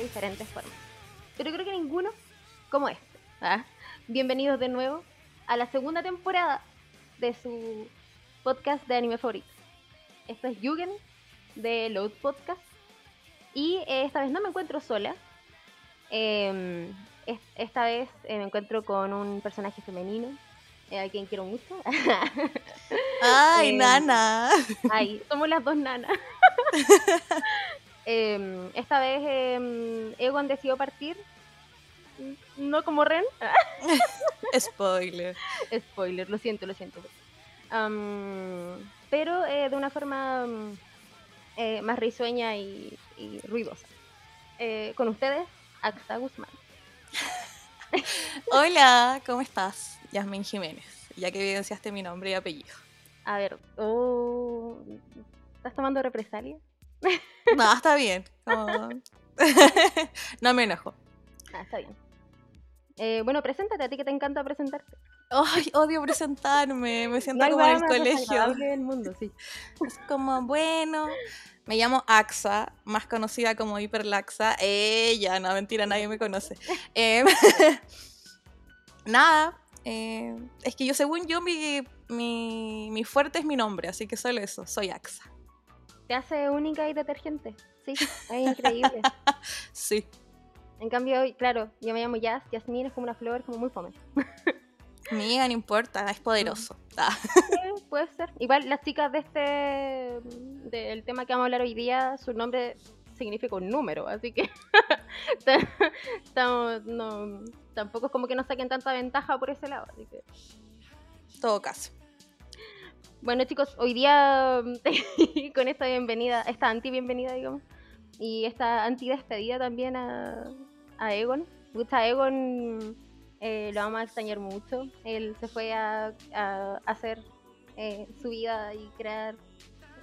de diferentes formas, pero creo que ninguno como este. ¿ah? Bienvenidos de nuevo a la segunda temporada de su podcast de anime favorito. Esto es Yugen de Load Podcast y eh, esta vez no me encuentro sola. Em, es- esta vez eh, me encuentro con un personaje femenino eh, a quien quiero mucho. Ay, Eh, nana. Ay, somos las dos nanas. Em, esta vez em, Egon decidió partir. No como Ren. Spoiler. Spoiler, lo siento, lo siento. Am, pero eh, de una forma eh, más risueña y, y ruidosa. Eh, con ustedes, Axa Guzmán. Hola, ¿cómo estás? Yasmin Jiménez, ya que evidenciaste mi nombre y apellido. A ver, oh, ¿estás tomando represalia? No, está bien. como- no me enojo. Ah, está bien. Eh, bueno, preséntate, a ti que te encanta presentarte. Ay, odio presentarme. Me siento No como en el colegio. del mundo, sí. Es como, bueno, me llamo Axa, más conocida como Hiperlaxa. Ella, no, mentira, nadie me conoce. Em, nada, eh, es que yo, según yo, mi, mi, mi fuerte es mi nombre, así que solo eso, soy Axa. Te hace única y detergente. Sí, es increíble. Sí. en cambio, hoy, claro, yo me llamo Jazz. Jasmine es como una flor, como muy fome. Mía, no importa, es poderoso. Ah, Eh, puede ser. Igual las chicas de este del tema que vamos a hablar hoy día, su nombre significa un número, así que no, tampoco es como que nos saquen tanta ventaja por ese lado. Así que. todo caso. Bueno chicos, hoy día con esta bienvenida, esta anti bienvenida digamos, y esta anti despedida también a, a Egon. Pucha, Egon eh, lo vamos a extrañar mucho. Él se fue a, a hacer eh, su vida y crear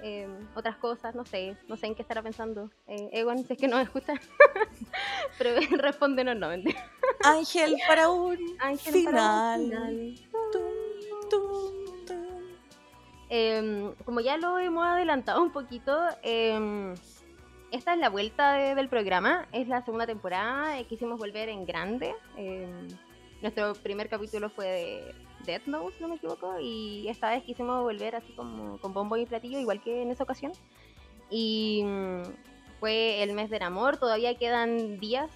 eh, otras cosas, no sé, no sé en qué estará pensando. Eh, Egon, si es que nos escucha, pero respóndenos, no. Ángel para un Ángel, para un final. final. Tum, tum, Em, como ya lo hemos adelantado un poquito, em, esta es la vuelta de- del programa, es la segunda temporada, eh, quisimos volver en grande. em, nuestro primer capítulo fue de Death Note, si no me equivoco, y esta vez quisimos volver así como con bombo y platillo, igual que en esa ocasión. Y mm, fue el mes del amor, todavía quedan días.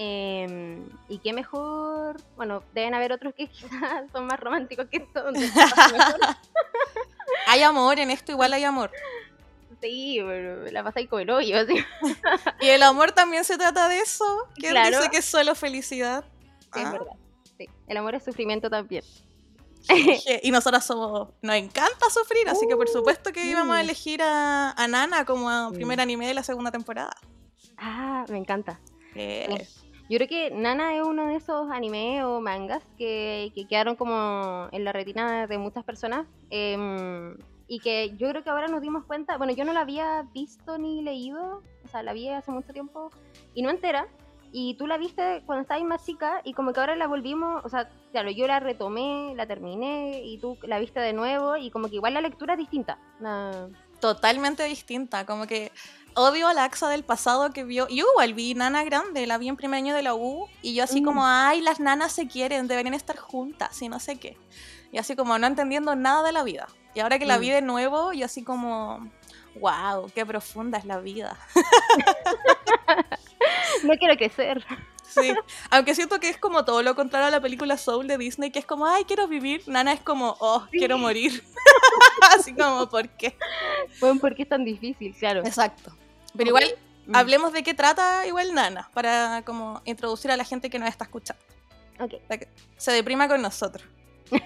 Em, y qué mejor, bueno, deben haber otros que quizás son más románticos que esto, donde se pasa mejor. Hay amor, en esto igual hay amor. Sí, pero la pasáis como el hoyo, así. Y el amor también se trata de eso. ¿Quién Claro. dice que es solo felicidad? Sí, es Ah, verdad. Sí, el amor es sufrimiento también. y nosotras somos. Nos encanta sufrir, así que por Uh, supuesto que íbamos a elegir a, a Nana como Mm. primer anime de la segunda temporada. Ah, me encanta. Eh, Yo creo que Nana es uno de esos animes o mangas que, que quedaron como en la retina de muchas personas. em, y que yo creo que ahora nos dimos cuenta, bueno, yo no la había visto ni leído, o sea, la vi hace mucho tiempo y no entera. Y tú la viste cuando estabas más chica y como que ahora la volvimos, o sea, claro, yo la retomé, la terminé y tú la viste de nuevo y como que igual la lectura es distinta. Totalmente distinta. Como que odio a la Axa del pasado que vio. Yo igual vi Nana grande, la vi en primer año de la U. Y yo así Mm. como, ay, las nanas se quieren, deberían estar juntas y no sé qué. Y así como no entendiendo nada de la vida. Y ahora que la Mm. vi de nuevo, yo así como, wow, qué profunda es la vida. No quiero crecer. Sí, aunque siento que es como todo lo contrario a la película Soul de Disney, que es como, ay, quiero vivir. Nana es como, oh, Sí. quiero morir. Así como, ¿por qué? Bueno, ¿por qué es tan difícil? Claro. Exacto. Pero igual, Mm. hablemos de qué trata igual Nana, para como introducir a la gente que nos está escuchando. Ok. se deprima con nosotros.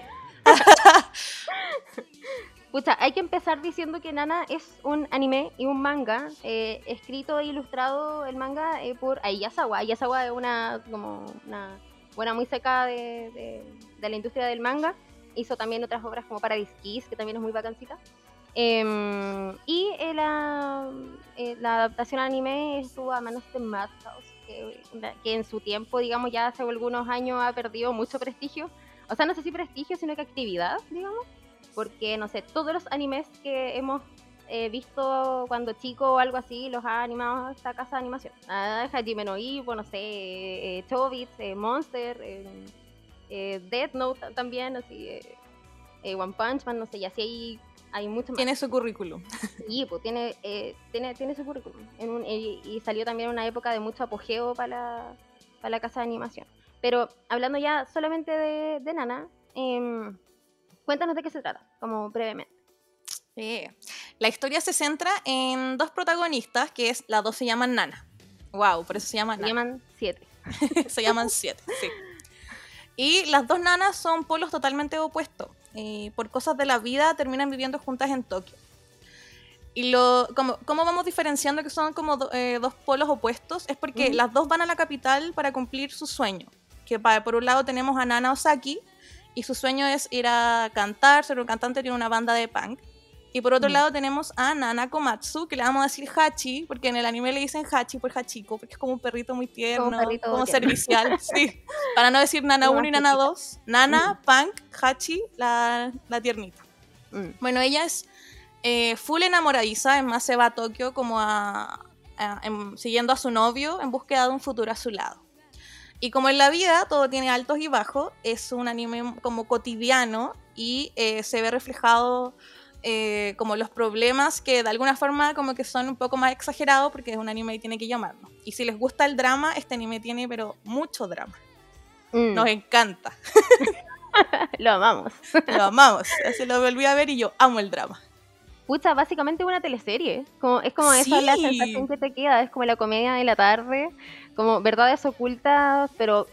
Pucha, hay que empezar diciendo que Nana es un anime y un manga eh, escrito e ilustrado el manga eh, por Ayasawa. Ayasawa es una como una buena muy seca de, de- de la industria del manga. Hizo también otras obras como Paradise Kiss, que también es muy vacancita. Em, y eh, la, eh, la adaptación al anime estuvo a manos de Madhouse, que, que en su tiempo, digamos, ya hace algunos años ha perdido mucho prestigio. O sea, no sé si prestigio, sino que actividad, digamos porque no sé, todos los animes que hemos eh, visto cuando chico o algo así, los ha animado esta casa de animación. Ah, Hajime no Ippo, no sé, eh, Chobits, eh, Monster, eh, eh, Death Note también, así, One Punch Man, no sé, y así hay, hay mucho más. Tiene su currículum. Sí, pues tiene, eh, tiene, tiene su currículum. En un- y, y salió también en una época de mucho apogeo para la, para la casa de animación. Pero hablando ya solamente de, de Nana, em, cuéntanos de qué se trata, como brevemente. Sí. La historia se centra en dos protagonistas, que es las dos se llaman Nana. Wow, por eso se llaman Se Nana. llaman siete. se llaman siete, sí. Y las dos nanas son polos totalmente opuestos. Y por cosas de la vida terminan viviendo juntas en Tokio. Y lo, como, ¿cómo vamos diferenciando que son como do- eh, dos polos opuestos? Es porque las dos van a la capital para cumplir su sueño. Que pa- por un lado tenemos a Nana Osaki, y su sueño es ir a cantar, ser un cantante, tiene una banda de punk. Y por otro Mm. lado tenemos a Nana Komatsu, que le vamos a decir Hachi, porque en el anime le dicen Hachi por Hachiko, porque es como un perrito muy tierno, como, perrito tierno. servicial, sí. Para no decir Nana Como 1 y Nana mascotita. 2, Nana, Punk, Hachi, la, la tiernita. Mm. Bueno, ella es eh, full enamoradiza, es más se va a Tokio como a, a- en- siguiendo a su novio en búsqueda de un futuro a su lado. Y como en la vida todo tiene altos y bajos, es un anime como cotidiano y eh, se ve reflejado eh, como los problemas que de alguna forma como que son un poco más exagerados porque es un anime y tiene que llamarnos. Y si les gusta el drama, este anime tiene pero mucho drama. Mm. Nos encanta, Lo amamos. lo amamos. Así lo volví a ver y yo amo el drama. Pucha, básicamente una teleserie. Como, es como esa la Sí. sensación que te queda, es como la comedia de la tarde, como verdades ocultas, pero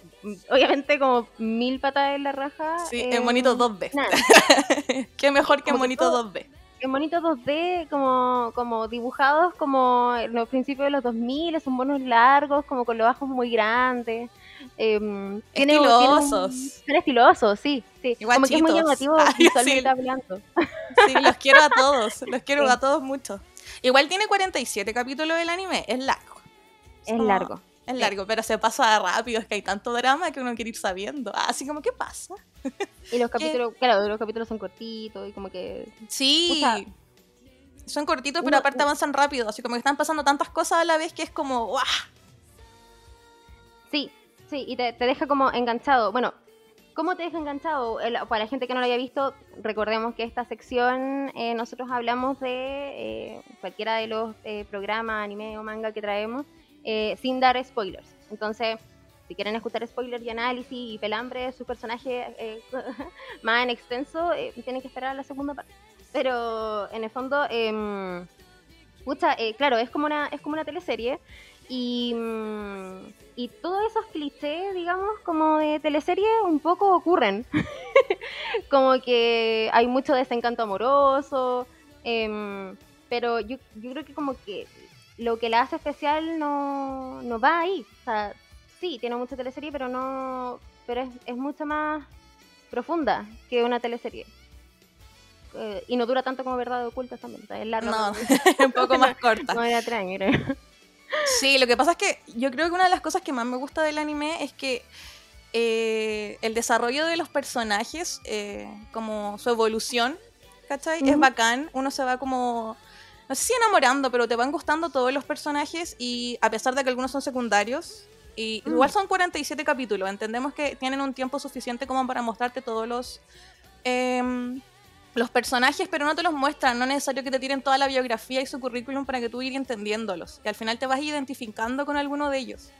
obviamente como mil patas en la raja. Sí, eh, en Monito 2B. nada. Qué mejor que en Monito todo- 2B. En bonitos 2D, como, como dibujados como en los principios de los 2000, son monos largos, como con los ojos muy grandes. un- Estilosos. son estilosos, sí, sí. Como que es muy llamativo visualmente sí. hablando. Sí, los quiero a todos. Los quiero Sí. a todos mucho. Igual tiene 47 capítulos del anime. Es largo. Es como- largo. Es Sí. largo, pero se pasa rápido. Es que hay tanto drama que uno quiere ir sabiendo. Ah, Así como, ¿qué pasa? Y los capítulos, claro, los capítulos son cortitos y como que Sí. Son cortitos, pero Uno- aparte avanzan rápido. Así como que están pasando tantas cosas a la vez que es como, ¡guau! Sí, sí, y te, te deja como enganchado. Bueno, ¿cómo te deja enganchado? Para la gente que no lo haya visto, recordemos que esta sección eh, nosotros hablamos de eh, cualquiera de los eh, programas, anime o manga que traemos eh, sin dar spoilers. Entonces, si quieren escuchar spoilers y análisis y pelambre de sus personajes eh, más en extenso, eh, tienen que esperar a la segunda parte. Pero en el fondo, em, pucha, eh, claro, es como una, es como una teleserie. Y, mm, y todos esos clichés, digamos, como de teleserie, un poco ocurren. como que hay mucho desencanto amoroso, em, pero yo, yo creo que como que lo que la hace especial no, no va ahí. O sea, sí, tiene mucha teleserie, pero no pero es, es mucho más profunda que una teleserie. Eh, y no dura tanto como Verdad Ocultas también. es larga. No, un poco más corta. no era creo. Sí, lo que pasa es que yo creo que una de las cosas que más me gusta del anime es que eh, el desarrollo de los personajes, eh, como su evolución, ¿cachai? Es bacán. Uno se va como, no sé si enamorando, pero te van gustando todos los personajes y a pesar de que algunos son secundarios, y Mm. igual son 47 capítulos, entendemos que tienen un tiempo suficiente como para mostrarte todos los... em, los personajes, pero no te los muestran, no es necesario que te tiren toda la biografía y su currículum para que tú ir entendiéndolos. Y al final te vas identificando con alguno de ellos.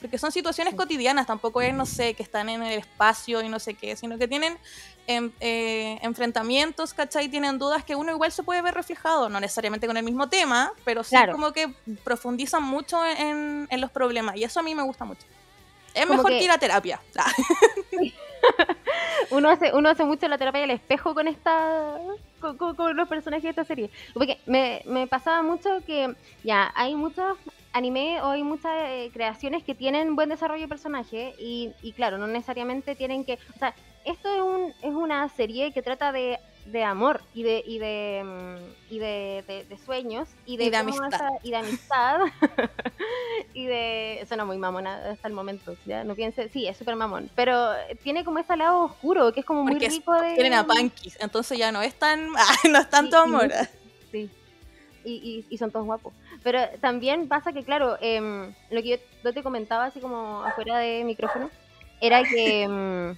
Porque son situaciones cotidianas, tampoco es, no sé, que están en el espacio y no sé qué, sino que tienen em, eh, enfrentamientos, ¿cachai? Tienen dudas que uno igual se puede ver reflejado, no necesariamente con el mismo tema, pero sí Claro. como que profundizan mucho en, en los problemas. Y eso a mí me gusta mucho. Es Como mejor que- que ir a terapia. Ah, uno hace uno hace mucho la terapia del espejo con esta con, con- con los personajes de esta serie porque me, me pasaba mucho que ya hay muchos anime o hay muchas eh, creaciones que tienen buen desarrollo de personaje y, y claro no necesariamente tienen que o sea esto es un es una serie que trata de de amor y de y de mm, y de, de- de sueños y de, Y amistad. esa- y de amistad y de suena muy mamona hasta el momento ya no piense sí es súper mamón pero tiene como ese lado oscuro que es como muy porque es- rico de tienen a entonces ya no es tan, no es tanto Sí, y amor. sí y, y, son todos guapos. Pero también pasa que, claro, em, lo que yo, te comentaba así como afuera de micrófono, era que em,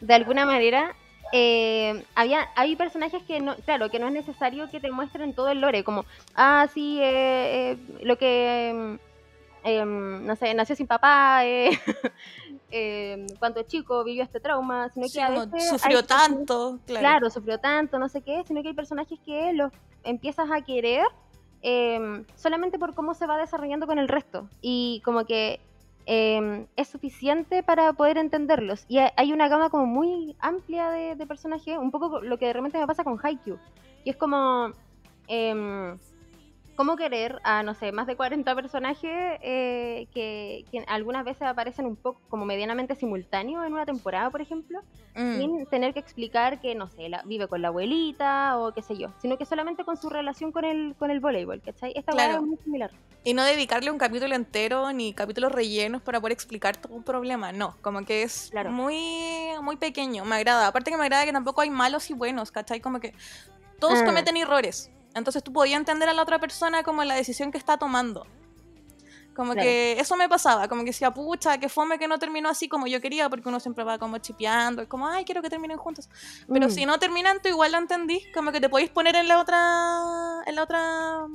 de alguna manera eh, había hay personajes que no claro que no es necesario que te muestren todo el lore como ah sí eh, eh, lo que no sé nació sin papá cuando chico vivió este trauma sino que a veces sufrió tanto claro. claro. sufrió tanto no sé qué sino que hay personajes que los empiezas a querer em, solamente por cómo se va desarrollando con el resto y como que Em, es suficiente para poder entenderlos. Y hay una gama como muy amplia de, de personajes, un poco lo que de repente me pasa con Haikyuu, que es como... Eh, cómo querer a, no sé, más de 40 personajes eh, que, algunas veces aparecen un poco como medianamente simultáneos en una temporada, por ejemplo, mm. sin tener que explicar que, no sé, vive con la abuelita o qué sé yo, sino que solamente con su relación con el, con el voleibol, ¿cachai? Esta claro. es muy similar. Y no dedicarle un capítulo entero ni capítulos rellenos para poder explicar todo un problema, no, como que es muy, muy pequeño, me agrada. Aparte que me agrada que tampoco hay malos y buenos, ¿cachai? Como que todos ah. cometen errores entonces tú podías entender a la otra persona como la decisión que está tomando. Como que eso me pasaba, como que decía, pucha, que fome que no terminó así como yo quería, porque uno siempre va como chipeando, como, ay, quiero que terminen juntos. Pero mm. si no terminan, tú igual lo entendí, como que te podéis poner en la otra, en la otra...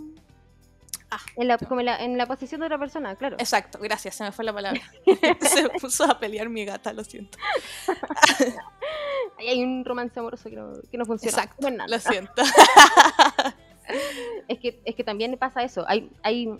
Ah, en, la, como en, la, en la posición de otra persona, claro. Exacto, gracias, se me fue la palabra. se puso a pelear mi gata, lo siento. Ahí hay un romance amoroso que no, que no funciona. Exacto, lo siento. es, que, es que también pasa eso. Hay, hay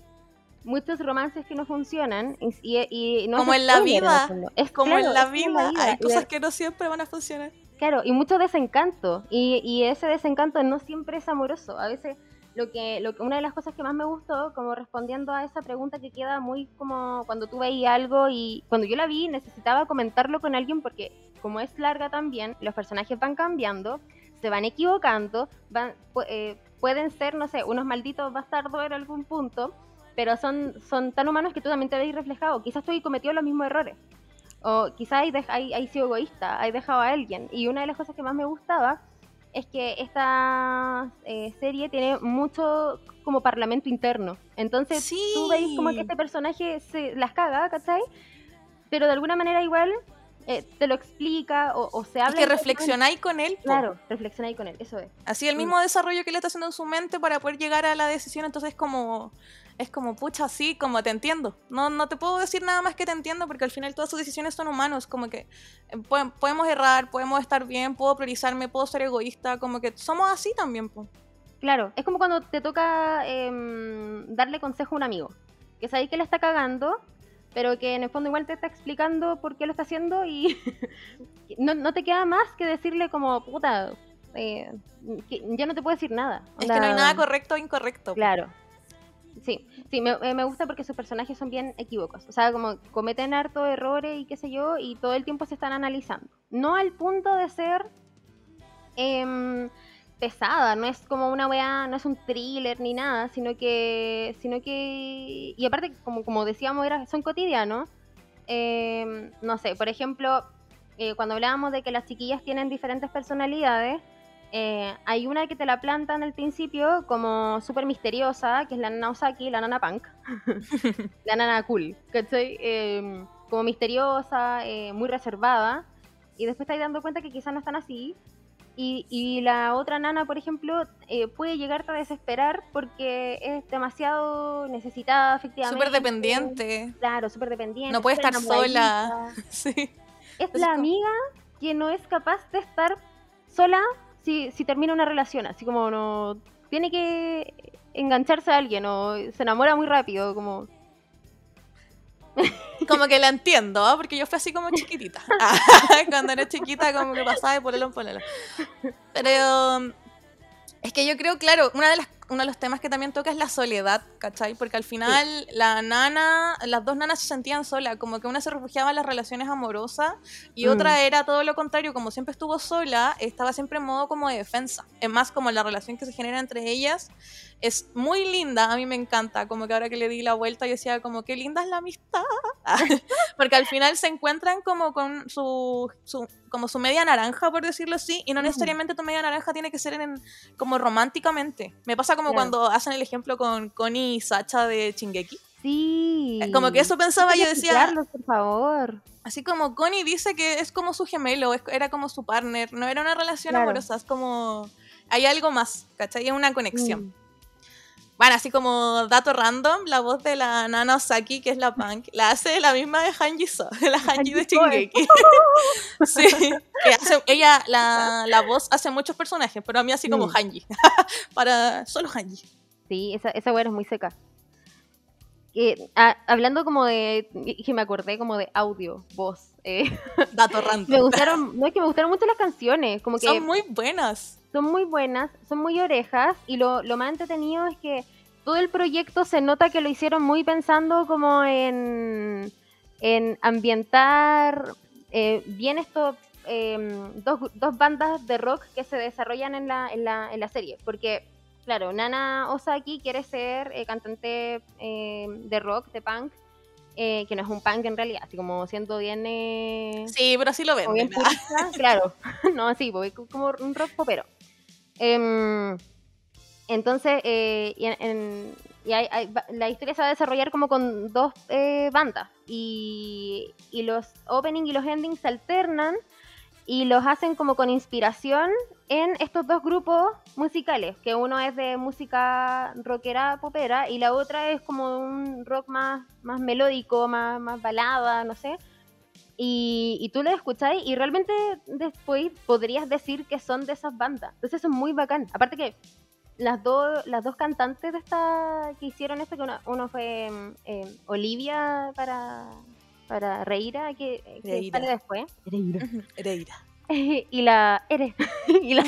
muchos romances que no funcionan y, no como en la vida. es como en la vida, hay cosas que no siempre van a funcionar. Claro y mucho desencanto. Y, y, ese desencanto no siempre es amoroso. A veces lo que, lo que una de las cosas que más me gustó como respondiendo a esa pregunta que queda muy como cuando tú veías algo y cuando yo la vi necesitaba comentarlo con alguien porque como es larga también los personajes van cambiando se van equivocando van eh, pueden ser, no sé, unos malditos bastardos en algún punto, pero son, son tan humanos que tú también te veis reflejado. Quizás tú has cometido los mismos errores. O quizás hay, hay, sido egoísta, hay dejado a alguien. Y una de las cosas que más me gustaba es que esta eh, serie tiene mucho como parlamento interno. Entonces tú veis como que este personaje se las caga, ¿cachai? Pero de alguna manera igual eh, te lo explica o, se habla. Y que reflexionáis con él. Claro, reflexionáis con él, eso es. Así el mismo desarrollo que le está haciendo en su mente para poder llegar a la decisión, entonces es como, es como, pucha, sí, como te entiendo. No, no te puedo decir nada más que te entiendo porque al final todas sus decisiones son humanos, como que eh, podemos errar, podemos estar bien, puedo priorizarme, puedo ser egoísta, como que somos así también. pues Claro, es como cuando te toca em, darle consejo a un amigo, que sabéis que le está cagando pero que en el fondo igual te está explicando por qué lo está haciendo y no, te queda más que decirle como, puta, eh, ya no te puedo decir nada. Es que no hay nada correcto o incorrecto. Claro. Sí, sí, me, eh, me, gusta porque sus personajes son bien equívocos. O sea, como cometen harto errores y qué sé yo, y todo el tiempo se están analizando. No al punto de ser... Eh, pesada, no es como una weá, no es un thriller ni nada, sino que, sino que, y aparte, como, como decíamos, era, son cotidianos. Em, no sé, por ejemplo, eh, cuando hablábamos de que las chiquillas tienen diferentes personalidades, eh, hay una que te la plantan al principio como súper misteriosa, que es la nana Osaki, la nana punk, la nana cool, ¿cachai? Eh, como misteriosa, eh, muy reservada, y después te dando cuenta que quizás no están así, y, la otra nana, por ejemplo, eh, puede llegarte a desesperar porque es demasiado necesitada, efectivamente. Súper dependiente. Claro, súper dependiente. No puede estar sola. sí. Es, la amiga que no es capaz de estar sola si, si termina una relación. Así como no. Tiene que engancharse a alguien o se enamora muy rápido. Como como que la entiendo, ¿ah? porque yo fui así como chiquitita. Cuando era chiquita, como que pasaba de polelo en polelo. Pero es que yo creo, claro, una de las, uno de los temas que también toca es la soledad, ¿cachai? Porque al final la nana, las dos nanas se sentían solas, como que una se refugiaba en las relaciones amorosas y mm. otra era todo lo contrario, como siempre estuvo sola, estaba siempre en modo como de defensa. Es más, como la relación que se genera entre ellas es muy linda, a mí me encanta, como que ahora que le di la vuelta yo decía como qué linda es la amistad, Porque al final se encuentran como con su, su- como su media naranja, por decirlo así, y no necesariamente tu media naranja tiene que ser en, como románticamente. Me pasa como Claro. cuando hacen el ejemplo con Connie y Sacha de Chingeki. Sí. Como que eso pensaba, yo decía, por favor. así como Connie dice que es como su gemelo, es- era como su partner, no era una relación Claro. amorosa, es como... Hay algo más, ¿cachai? Es una conexión. Mm. Bueno, así como dato random, la voz de la Nana Osaki, que es la punk, la hace la misma de Hanji So, la Hanji de. Shingeki. sí, que hace, ella, la, la voz hace muchos personajes, pero a mí así como Mm. Hanji, para solo Hanji. Sí, esa, esa weá es muy seca. Eh, ah, hablando como de. que me acordé como de audio, voz. eh, Dato me random. gustaron. No es que me gustaron mucho las canciones. Como que Son muy buenas. Son muy buenas, son muy orejas. Y lo, lo más entretenido es que todo el proyecto se nota que lo hicieron muy pensando como en. en ambientar eh, bien estos. em, dos, dos bandas de rock que se desarrollan en la, en la, en la serie. Porque claro, Nana Osaki quiere ser eh, cantante eh, de rock, de punk, eh, que no es un punk en realidad, así como siendo bien... eh, Sí, pero así lo bien purista, claro, no, sí, porque es como un rock popero. Em, entonces, eh, y en- y hay- la historia se va a desarrollar como con dos eh, bandas y, los opening y los endings se alternan y los hacen como con inspiración en estos dos grupos musicales, que uno es de música rockera popera y la otra es como un rock más, más melódico, más, más balada, no sé. Y, y tú lo escucháis y realmente después podrías decir que son de esas bandas. Entonces eso es muy bacán. Aparte que las dos las dos cantantes de esta que hicieron esto, que uno, uno fue eh, Olivia para, para Reira, que, que Reira. sale después. Reira. Ujú, Ereira. y la Ere. y la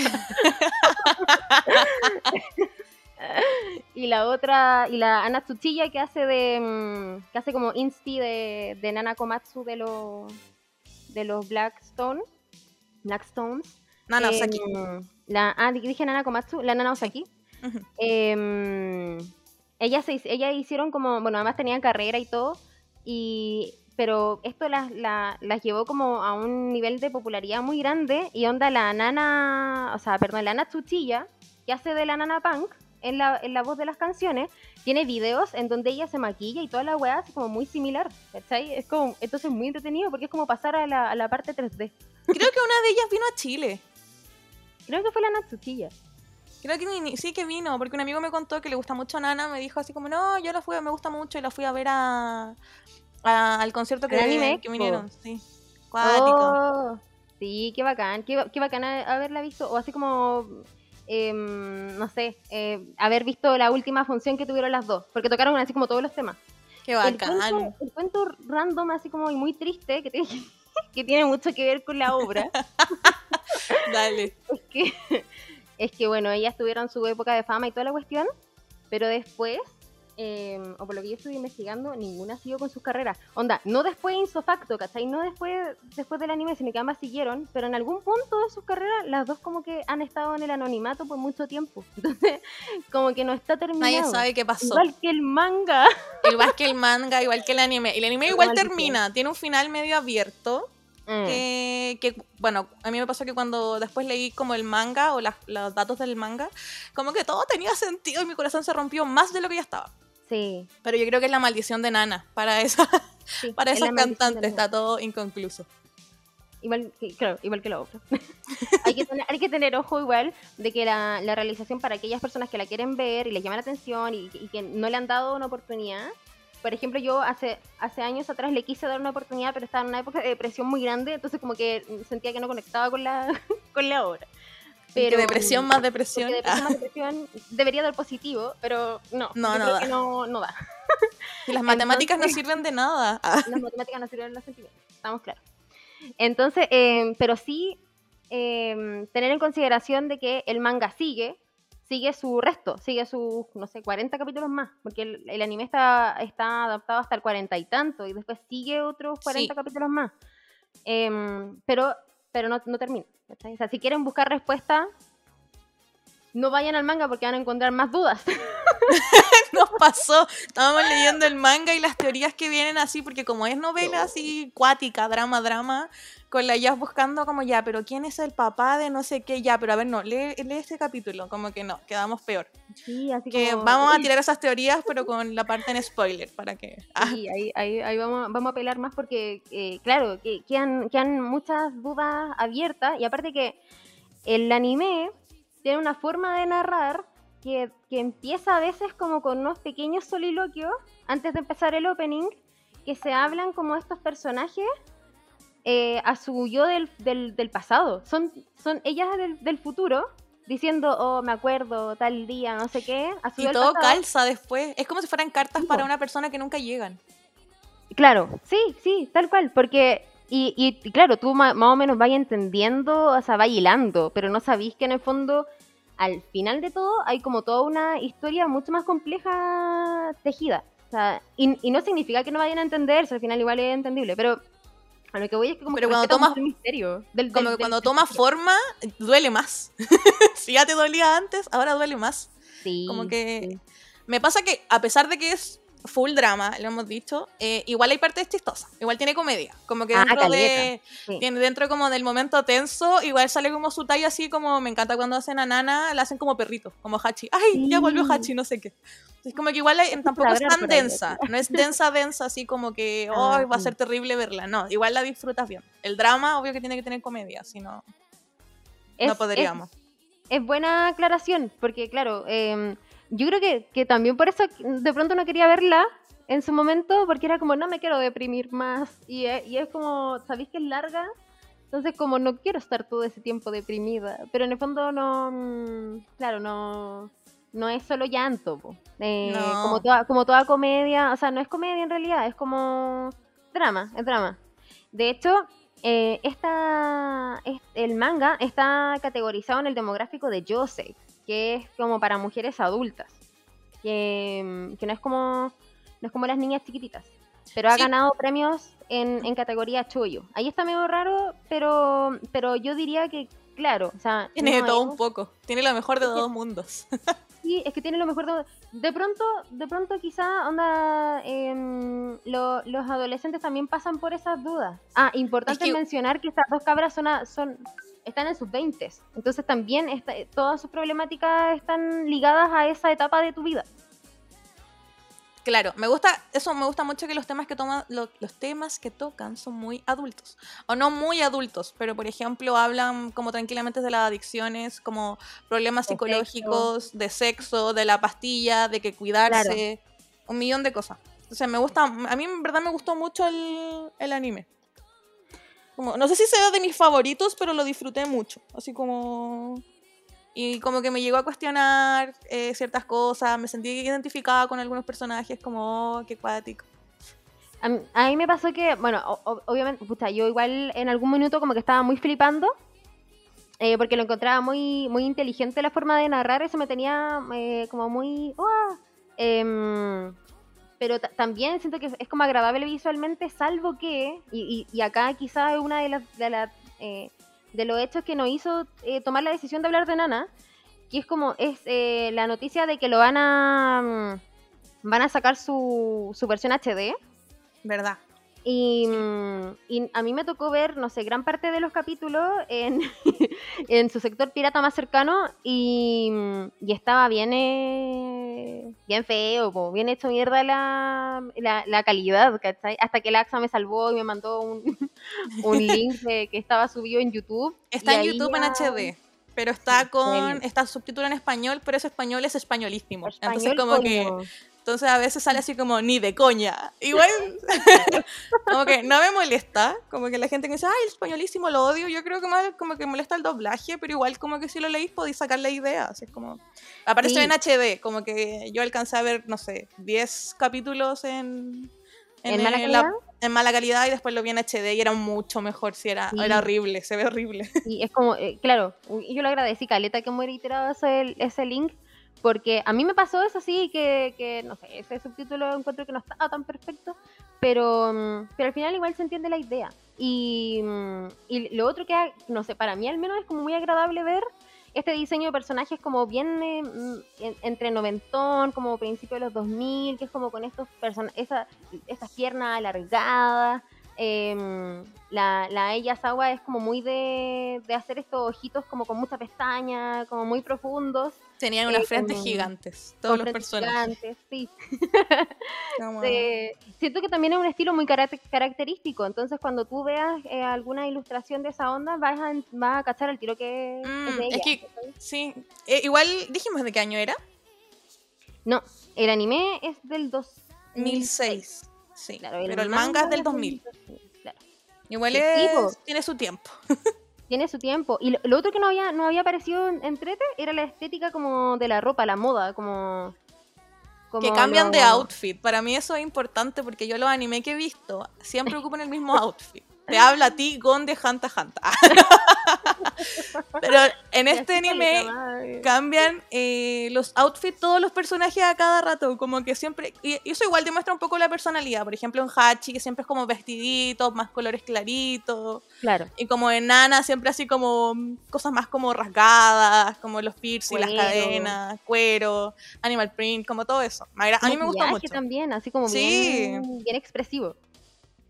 y la otra y la Ana Tsuchiya que hace de mm, que hace como insti de, de Nana Komatsu de los de los Blackstone Blackstones Nana Em, Osaki. la ah dije Nana Komatsu la Nana Osaki Ujú. Em, ellas, se, ellas hicieron como, bueno, además tenían carrera y todo, y, pero esto las, la- las llevó como a un nivel de popularidad muy grande, y onda la nana, o sea, perdón, la nana Chuchilla, que hace de la nana punk, en la, en la voz de las canciones, tiene videos en donde ella se maquilla y toda la weá así como muy similar, ¿cachai? Es como, entonces es muy entretenido porque es como pasar a la, a la parte 3D. Creo que una de ellas vino a Chile. Creo que fue la Chuchilla. Creo que sí que vino, porque un amigo me contó que le gusta mucho Nana, me dijo así como, no, yo la fui, me gusta mucho y la fui a ver a, a- al concierto que, Anime vinieron. Sí. Cuático. Oh, sí, qué bacán, qué, qué bacán a- haberla visto, o así como, em, no sé, eh, haber visto la última función que tuvieron las dos, porque tocaron así como todos los temas. Qué El bacán. cuento, el cuento random, así como y muy triste, que tiene, que tiene mucho que ver con la obra, Dale. es que, es que, bueno, ellas tuvieron su época de fama y toda la cuestión, pero después, eh, o por lo que yo estuve investigando, ninguna siguió con sus carreras. Onda, no después ipso facto, ¿cachai? No después, después del anime, sino que ambas siguieron, pero en algún punto de sus carreras, las dos como que han estado en el anonimato por mucho tiempo. Entonces, como que no está terminado. Nadie sabe qué pasó. Igual que el manga. Igual que el manga, igual que el anime. El anime igual termina, tiene un final medio abierto. Mm. Que, que, bueno, a mí me pasó que cuando después leí como el manga o las- los datos del manga, como que todo tenía sentido y mi corazón se rompió más de lo que ya estaba. Sí, Pero yo creo que es la maldición de Nana. Para, esa, sí. para es esas maldición cantantes está todo inconcluso. Igual que, claro, igual que la obra. hay, que tener, hay que tener ojo igual de que la, la realización para aquellas personas que la quieren ver y les llama la atención y, y que no le han dado una oportunidad. Por ejemplo, yo hace, hace años atrás le quise dar una oportunidad, pero estaba en una época de depresión muy grande, entonces como que sentía que no conectaba con la, con la obra. Pero, depresión más depresión. porque depresión más depresión debería dar positivo, pero no, No, no creo da. que no, no da. Y las matemáticas no Entonces- sirven de nada. Ah, las matemáticas no sirven los sentimientos, estamos claros. Entonces, eh, pero sí eh, tener en consideración de que el manga sigue, sigue su resto, sigue sus, no sé, 40 capítulos más, porque el, el anime está, está adaptado hasta el 40 y tanto, y después sigue otros 40 Sí. capítulos más. Em, pero pero no, no termina. O sea, si quieren buscar respuesta, no vayan al manga porque van a encontrar más dudas. nos pasó. Estábamos leyendo el manga y las teorías que vienen así, porque como es novela así cuática, drama, drama, con la ya buscando como ya, pero ¿quién es el papá de no sé qué? Ya, pero a ver, no, lee, lee este capítulo, como que no, quedamos peor. Sí, así Que como- vamos a tirar esas teorías, pero con la parte en spoiler, para que... Ah, Sí, ahí, ahí, ahí vamos, vamos a pelar más porque, eh, claro, que quedan, quedan muchas dudas abiertas y aparte que el anime tiene una forma de narrar que, que empieza a veces como con unos pequeños soliloquios antes de empezar el opening que se hablan como estos personajes eh, a su yo del, del, del pasado. Son, son ellas del, del futuro diciendo, oh, me acuerdo, tal día, no sé qué. A su y todo pasado. calza después. Es como si fueran cartas Sí, para una persona que nunca llegan. Claro, sí, sí, tal cual, porque, y, y- claro, tú más o menos vas entendiendo, o sea, vas hilando, pero no sabís que en el fondo, al final de todo, hay como toda una historia mucho más compleja tejida. O sea, y, y no significa que no vayan a entenderse, al final igual es entendible, pero a lo que voy es que como Pero que cuando el misterio. Del, Como del- que cuando toma forma, duele más. si ya te dolía antes, ahora duele más. Sí, Como que sí. me pasa que, a pesar de que es full drama, lo hemos dicho, eh, igual hay partes chistosas. Igual tiene comedia. Como que Ah, dentro de. caleta, sí. Tiene dentro como del momento tenso, igual sale como su talla así como me encanta cuando hacen a Nana, la hacen como perrito, como Hachi. Ay, ya volvió Sí. Hachi, no sé qué. Es como que igual tampoco es tan densa, no es densa, densa, así como que Ah, "Ay, va a ser terrible verla. No, igual la disfrutas bien. El drama, obvio que tiene que tener comedia, si no, Es- no es- podríamos. Es buena aclaración, porque claro, em, yo creo que, que también por eso de pronto no quería verla en su momento, porque era como, no me quiero deprimir más, y, e- y es como, sabéis que es larga, entonces como no quiero estar todo ese tiempo deprimida, pero en el fondo no, mm, claro, no, no es solo llanto. Eh, No. como, toda, como toda comedia, o sea, no es comedia en realidad, es como drama, es drama. De hecho, eh, esta, el manga está categorizado en el demográfico de Josei, que es como para mujeres adultas, que, que no es como no es como las niñas chiquititas, pero ha Sí. ganado premios en, en categoría choyo. Ahí está medio raro, pero pero yo diría que claro, o sea, Tiene de no todo un poco, tiene lo mejor de Es que- dos mundos. Sí, es que tiene lo mejor de... De pronto, de pronto quizá, onda, em, lo- los adolescentes también pasan por esas dudas. Ah, importante Es que- mencionar que estas dos cabras son, a- son están en sus 20 entonces también esta- todas sus problemáticas están ligadas a esa etapa de tu vida. Claro, me gusta, eso me gusta mucho que los temas que toman, lo- los temas que tocan son muy adultos. O no muy adultos, pero por ejemplo hablan como tranquilamente de las adicciones, como problemas De psicológicos, de sexo, de la pastilla, de que cuidarse, un millón de cosas. O sea, me gusta, a mí en verdad me gustó mucho el, el anime. No sé si sea de mis favoritos, pero lo disfruté mucho. Así como... Y como que me llegó a cuestionar eh, ciertas cosas, me sentí identificada con algunos personajes, como, oh, qué cuático. A, mí- me pasó que, bueno, o- obviamente, pucha, yo igual en algún minuto como que estaba muy flipando, eh, porque lo encontraba muy, muy inteligente la forma de narrar, eso me tenía eh, como muy... ¡ah! Pero ta- también siento que es como agradable visualmente, salvo que, y, y- y acá quizás es una de las... De, las, eh, de los hechos que nos hizo eh, tomar la decisión de hablar de Nana, que es como, es eh, la noticia de que lo van a... mm, van a sacar su, su versión HD. ¿Verdad? Y, mm, y a mí me tocó ver, no sé, gran parte de los capítulos en, en su sector pirata más cercano y, mm, y estaba bien, eh, bien feo, po, bien hecho mierda la, la, la calidad, ¿cachai? Hasta que el AXA me salvó y me mandó un, un link de que estaba subido en YouTube. Está en YouTube en HD, pero está ¿En con está subtítulo en español, pero ese español es españolísimo. Entonces como que. Entonces a veces sale así como ni de coña. Igual como que no me molesta, como que la gente que dice, "Ay, el españolísimo lo odio." Yo creo que más como que molesta el doblaje, pero igual como que si lo leís podéis sacar la idea, así es como apareció Sí. en HD, como que yo alcancé a ver, no sé, 10 capítulos en ¿En mala la- calidad? en mala calidad y después lo vi en HD y era mucho mejor, si era, Sí. era horrible, se ve horrible. Y es como, eh, claro, yo le agradecí, Caleta, que me iterado ese, ese link, porque a mí me pasó eso sí, que, que, no sé, ese subtítulo encuentro que no estaba tan perfecto, pero, mm, pero al final igual se entiende la idea. Y, mm, y lo otro que, no sé, para mí al menos es como muy agradable ver este diseño de personajes como bien eh, mm, en- entre noventón, como principio de los 2000, que es como con estos person esa, esas piernas alargadas. Em, la, la ella Sawa es como muy de, de hacer estos ojitos como con mucha pestaña, como muy profundos. Tenían unas Eh, frentes gigantes, todos los personajes. gigantes, sí. Eh, siento que también es un estilo muy caracte- característico, entonces cuando tú veas eh, alguna ilustración de esa onda vas a, vas a cachar el tiro que Mm, es de es que- Sí, igual dijimos de qué año era. No, el anime es del 2006. 1006. Sí, Claro, pero el manga es del 2000. 2000, claro. Igual es, tiene su tiempo. Tiene su tiempo. Y lo, lo otro que no había, no había aparecido en, en Trete era la estética como de la ropa, la moda, como... como que cambian de outfit. Para mí eso es importante porque yo los anime que he visto siempre ocupan el mismo outfit. Te habla a ti Gon de Hanta Hanta. Pero en este anime cambian eh, los outfits todos los personajes a cada rato, como que siempre, y eso igual demuestra un poco la personalidad, por ejemplo en Hachi, que siempre es como vestidito, más colores claritos, Claro. y como en Nana siempre así como mm, cosas más como rasgadas, como los piercing, las cadenas, cuero, animal print, como todo eso. A mí me Maquillaje mucho. también, así como Sí. bien, bien expresivo.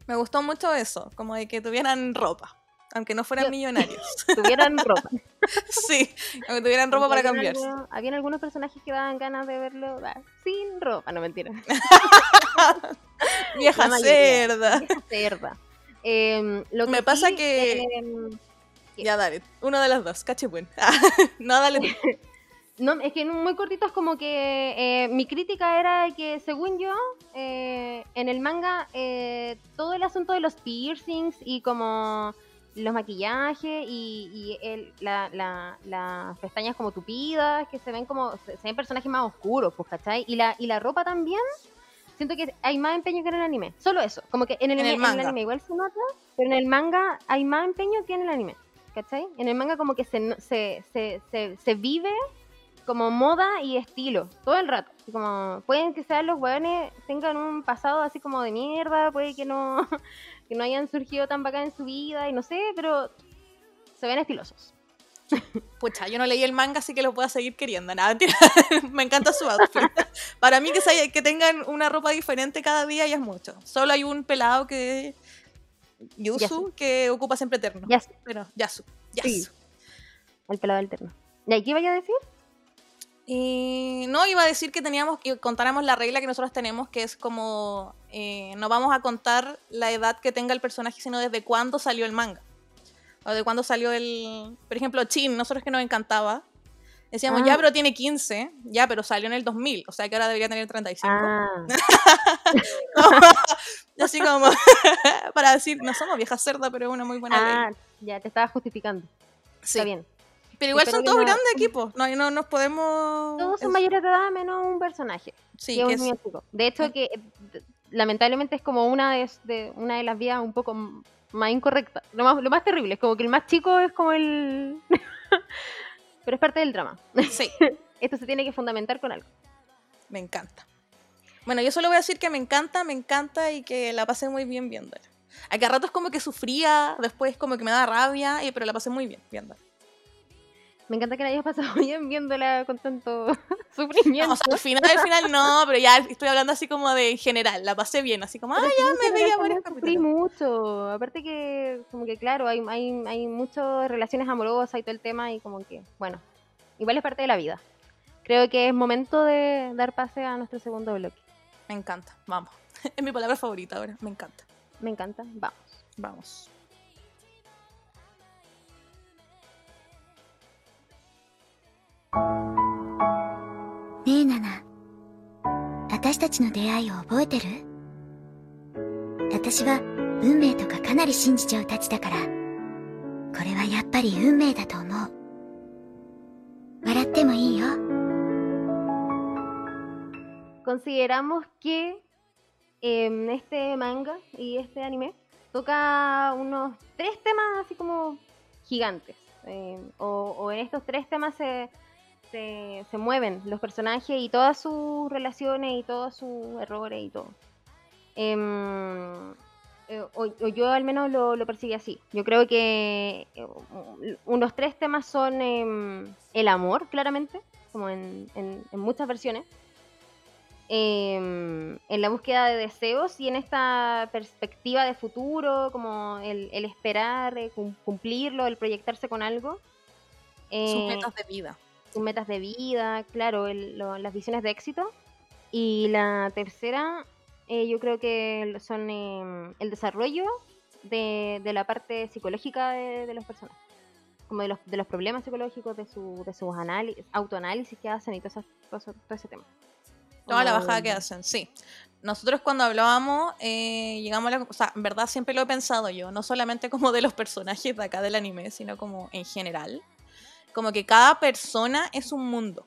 Me gustó mucho eso, como de que tuvieran ropa, aunque no fueran Yo- millonarios. Tuvieran ropa. sí, aunque tuvieran ropa para cambiarse. algunos- habían algunos personajes que daban ganas de verlo sin ropa, no mentira. Vieja La mayoría. cerda. Cerda. Em, lo que Me pasa sí, que- em, Ya, dale. Uno de las dos. Cachipún. no, dale. No, es que muy cortito es como que eh, mi crítica era que según yo, eh, en el manga, eh, todo el asunto de los piercings y como los maquillajes y, y el- la- la- las pestañas como tupidas, que se ven como, se, ven personajes más oscuros, pues, ¿cachai? Y la, y la ropa también, siento que hay más empeño que en el anime. Solo eso, como que en el, En el anime, en el manga. anime igual se nota, pero en el manga hay más empeño que en el anime, ¿cachai? En el manga como que se, se, se, se vive como moda y estilo, todo el rato. Como, pueden que sean los hueones, tengan un pasado así como de mierda, puede que no, que no hayan surgido tan bacán en su vida, y no sé, pero se ven estilosos. Pucha, yo no leí el manga, así que lo puedo seguir queriendo. Nada. Me encanta su outfit. Para mí que, se- que tengan una ropa diferente cada día ya es mucho. Solo hay un pelado que... Yusu, Yasu. que ocupa siempre eterno. Ya sé, Pero, Yasu. Yasu. Sí. el pelado alterno. ¿Y ahí qué iba a decir? Y no, iba a decir que teníamos que contáramos la regla que nosotros tenemos, que es como eh, no vamos a contar la edad que tenga el personaje, sino desde cuándo salió el manga. O de cuándo salió el. Por ejemplo, Chin, nosotros que nos encantaba. Decíamos, Ah. ya, pero tiene 15, ya, pero salió en el 2000, o sea que ahora debería tener 35. Ah, Así como, para decir, no somos viejas cerdas, pero es una muy buena ah, ley. ya te estaba justificando. Sí. Está bien. Pero igual son todos no- grandes equipos, no, no nos podemos... Todos son es- mayores de edad menos un personaje. Sí, que es. De hecho, que eh, lamentablemente es como una de, de- una de las vías un poco más incorrectas. Lo más, lo más terrible, es como que el más chico es como el... Pero es parte del drama. sí. Esto se tiene que fundamentar con algo. Me encanta. Bueno, yo solo voy a decir que me encanta, me encanta y que la pasé muy bien viéndola. A cada rato es como que sufría, después como que me da rabia, pero la pasé muy bien viéndola. Me encanta que la hayas pasado bien viéndola con tanto No, sufrimiento. o sea, al final, al final no, pero ya estoy hablando así como de en general, la pasé bien, así como, ah, Pero ya me veía no sufrí mucho. Aparte que, como que claro, hay, hay, hay muchas relaciones amorosas y todo el tema y como que, bueno, igual es parte de la vida. Creo que es momento de dar pase a nuestro segundo bloque. Me encanta, vamos. Es mi palabra favorita ahora, me encanta. Me encanta, vamos. Vamos. ねえナナ私たちの出会いを覚えてる私は運命とかかなり信じちゃうたちだからこれはやっぱり運命だと思う笑ってもいいよ Consideramos que em, este manga y este anime toca unos tres temas así como gigantes. em, o, o en estos tres temas se, se, se mueven los personajes y todas sus relaciones y todos sus errores y todo. Em, eh, o, o yo al menos lo, lo percibí así. Yo creo que eh, unos tres temas son em, el amor, claramente, como en, en- en muchas versiones. em, en la búsqueda de deseos y en esta perspectiva de futuro, como el, el esperar, eh, cum- cumplirlo, el proyectarse con algo. Sus metas de vida. Sus metas de vida, claro, el- lo- las visiones de éxito. Y la tercera, eh, yo creo que son em, el desarrollo de, de la parte psicológica de, de las personas. Como de los, de los problemas psicológicos, de, su, de sus análisis, autoanálisis que hacen y todo, eso- todo eso- todo ese tema. Toda la bajada que hacen, sí. Nosotros cuando hablábamos, eh, llegamos a la... O sea, en verdad siempre lo he pensado yo, no solamente como de los personajes de acá del anime, sino como en general. Como que cada persona es un mundo.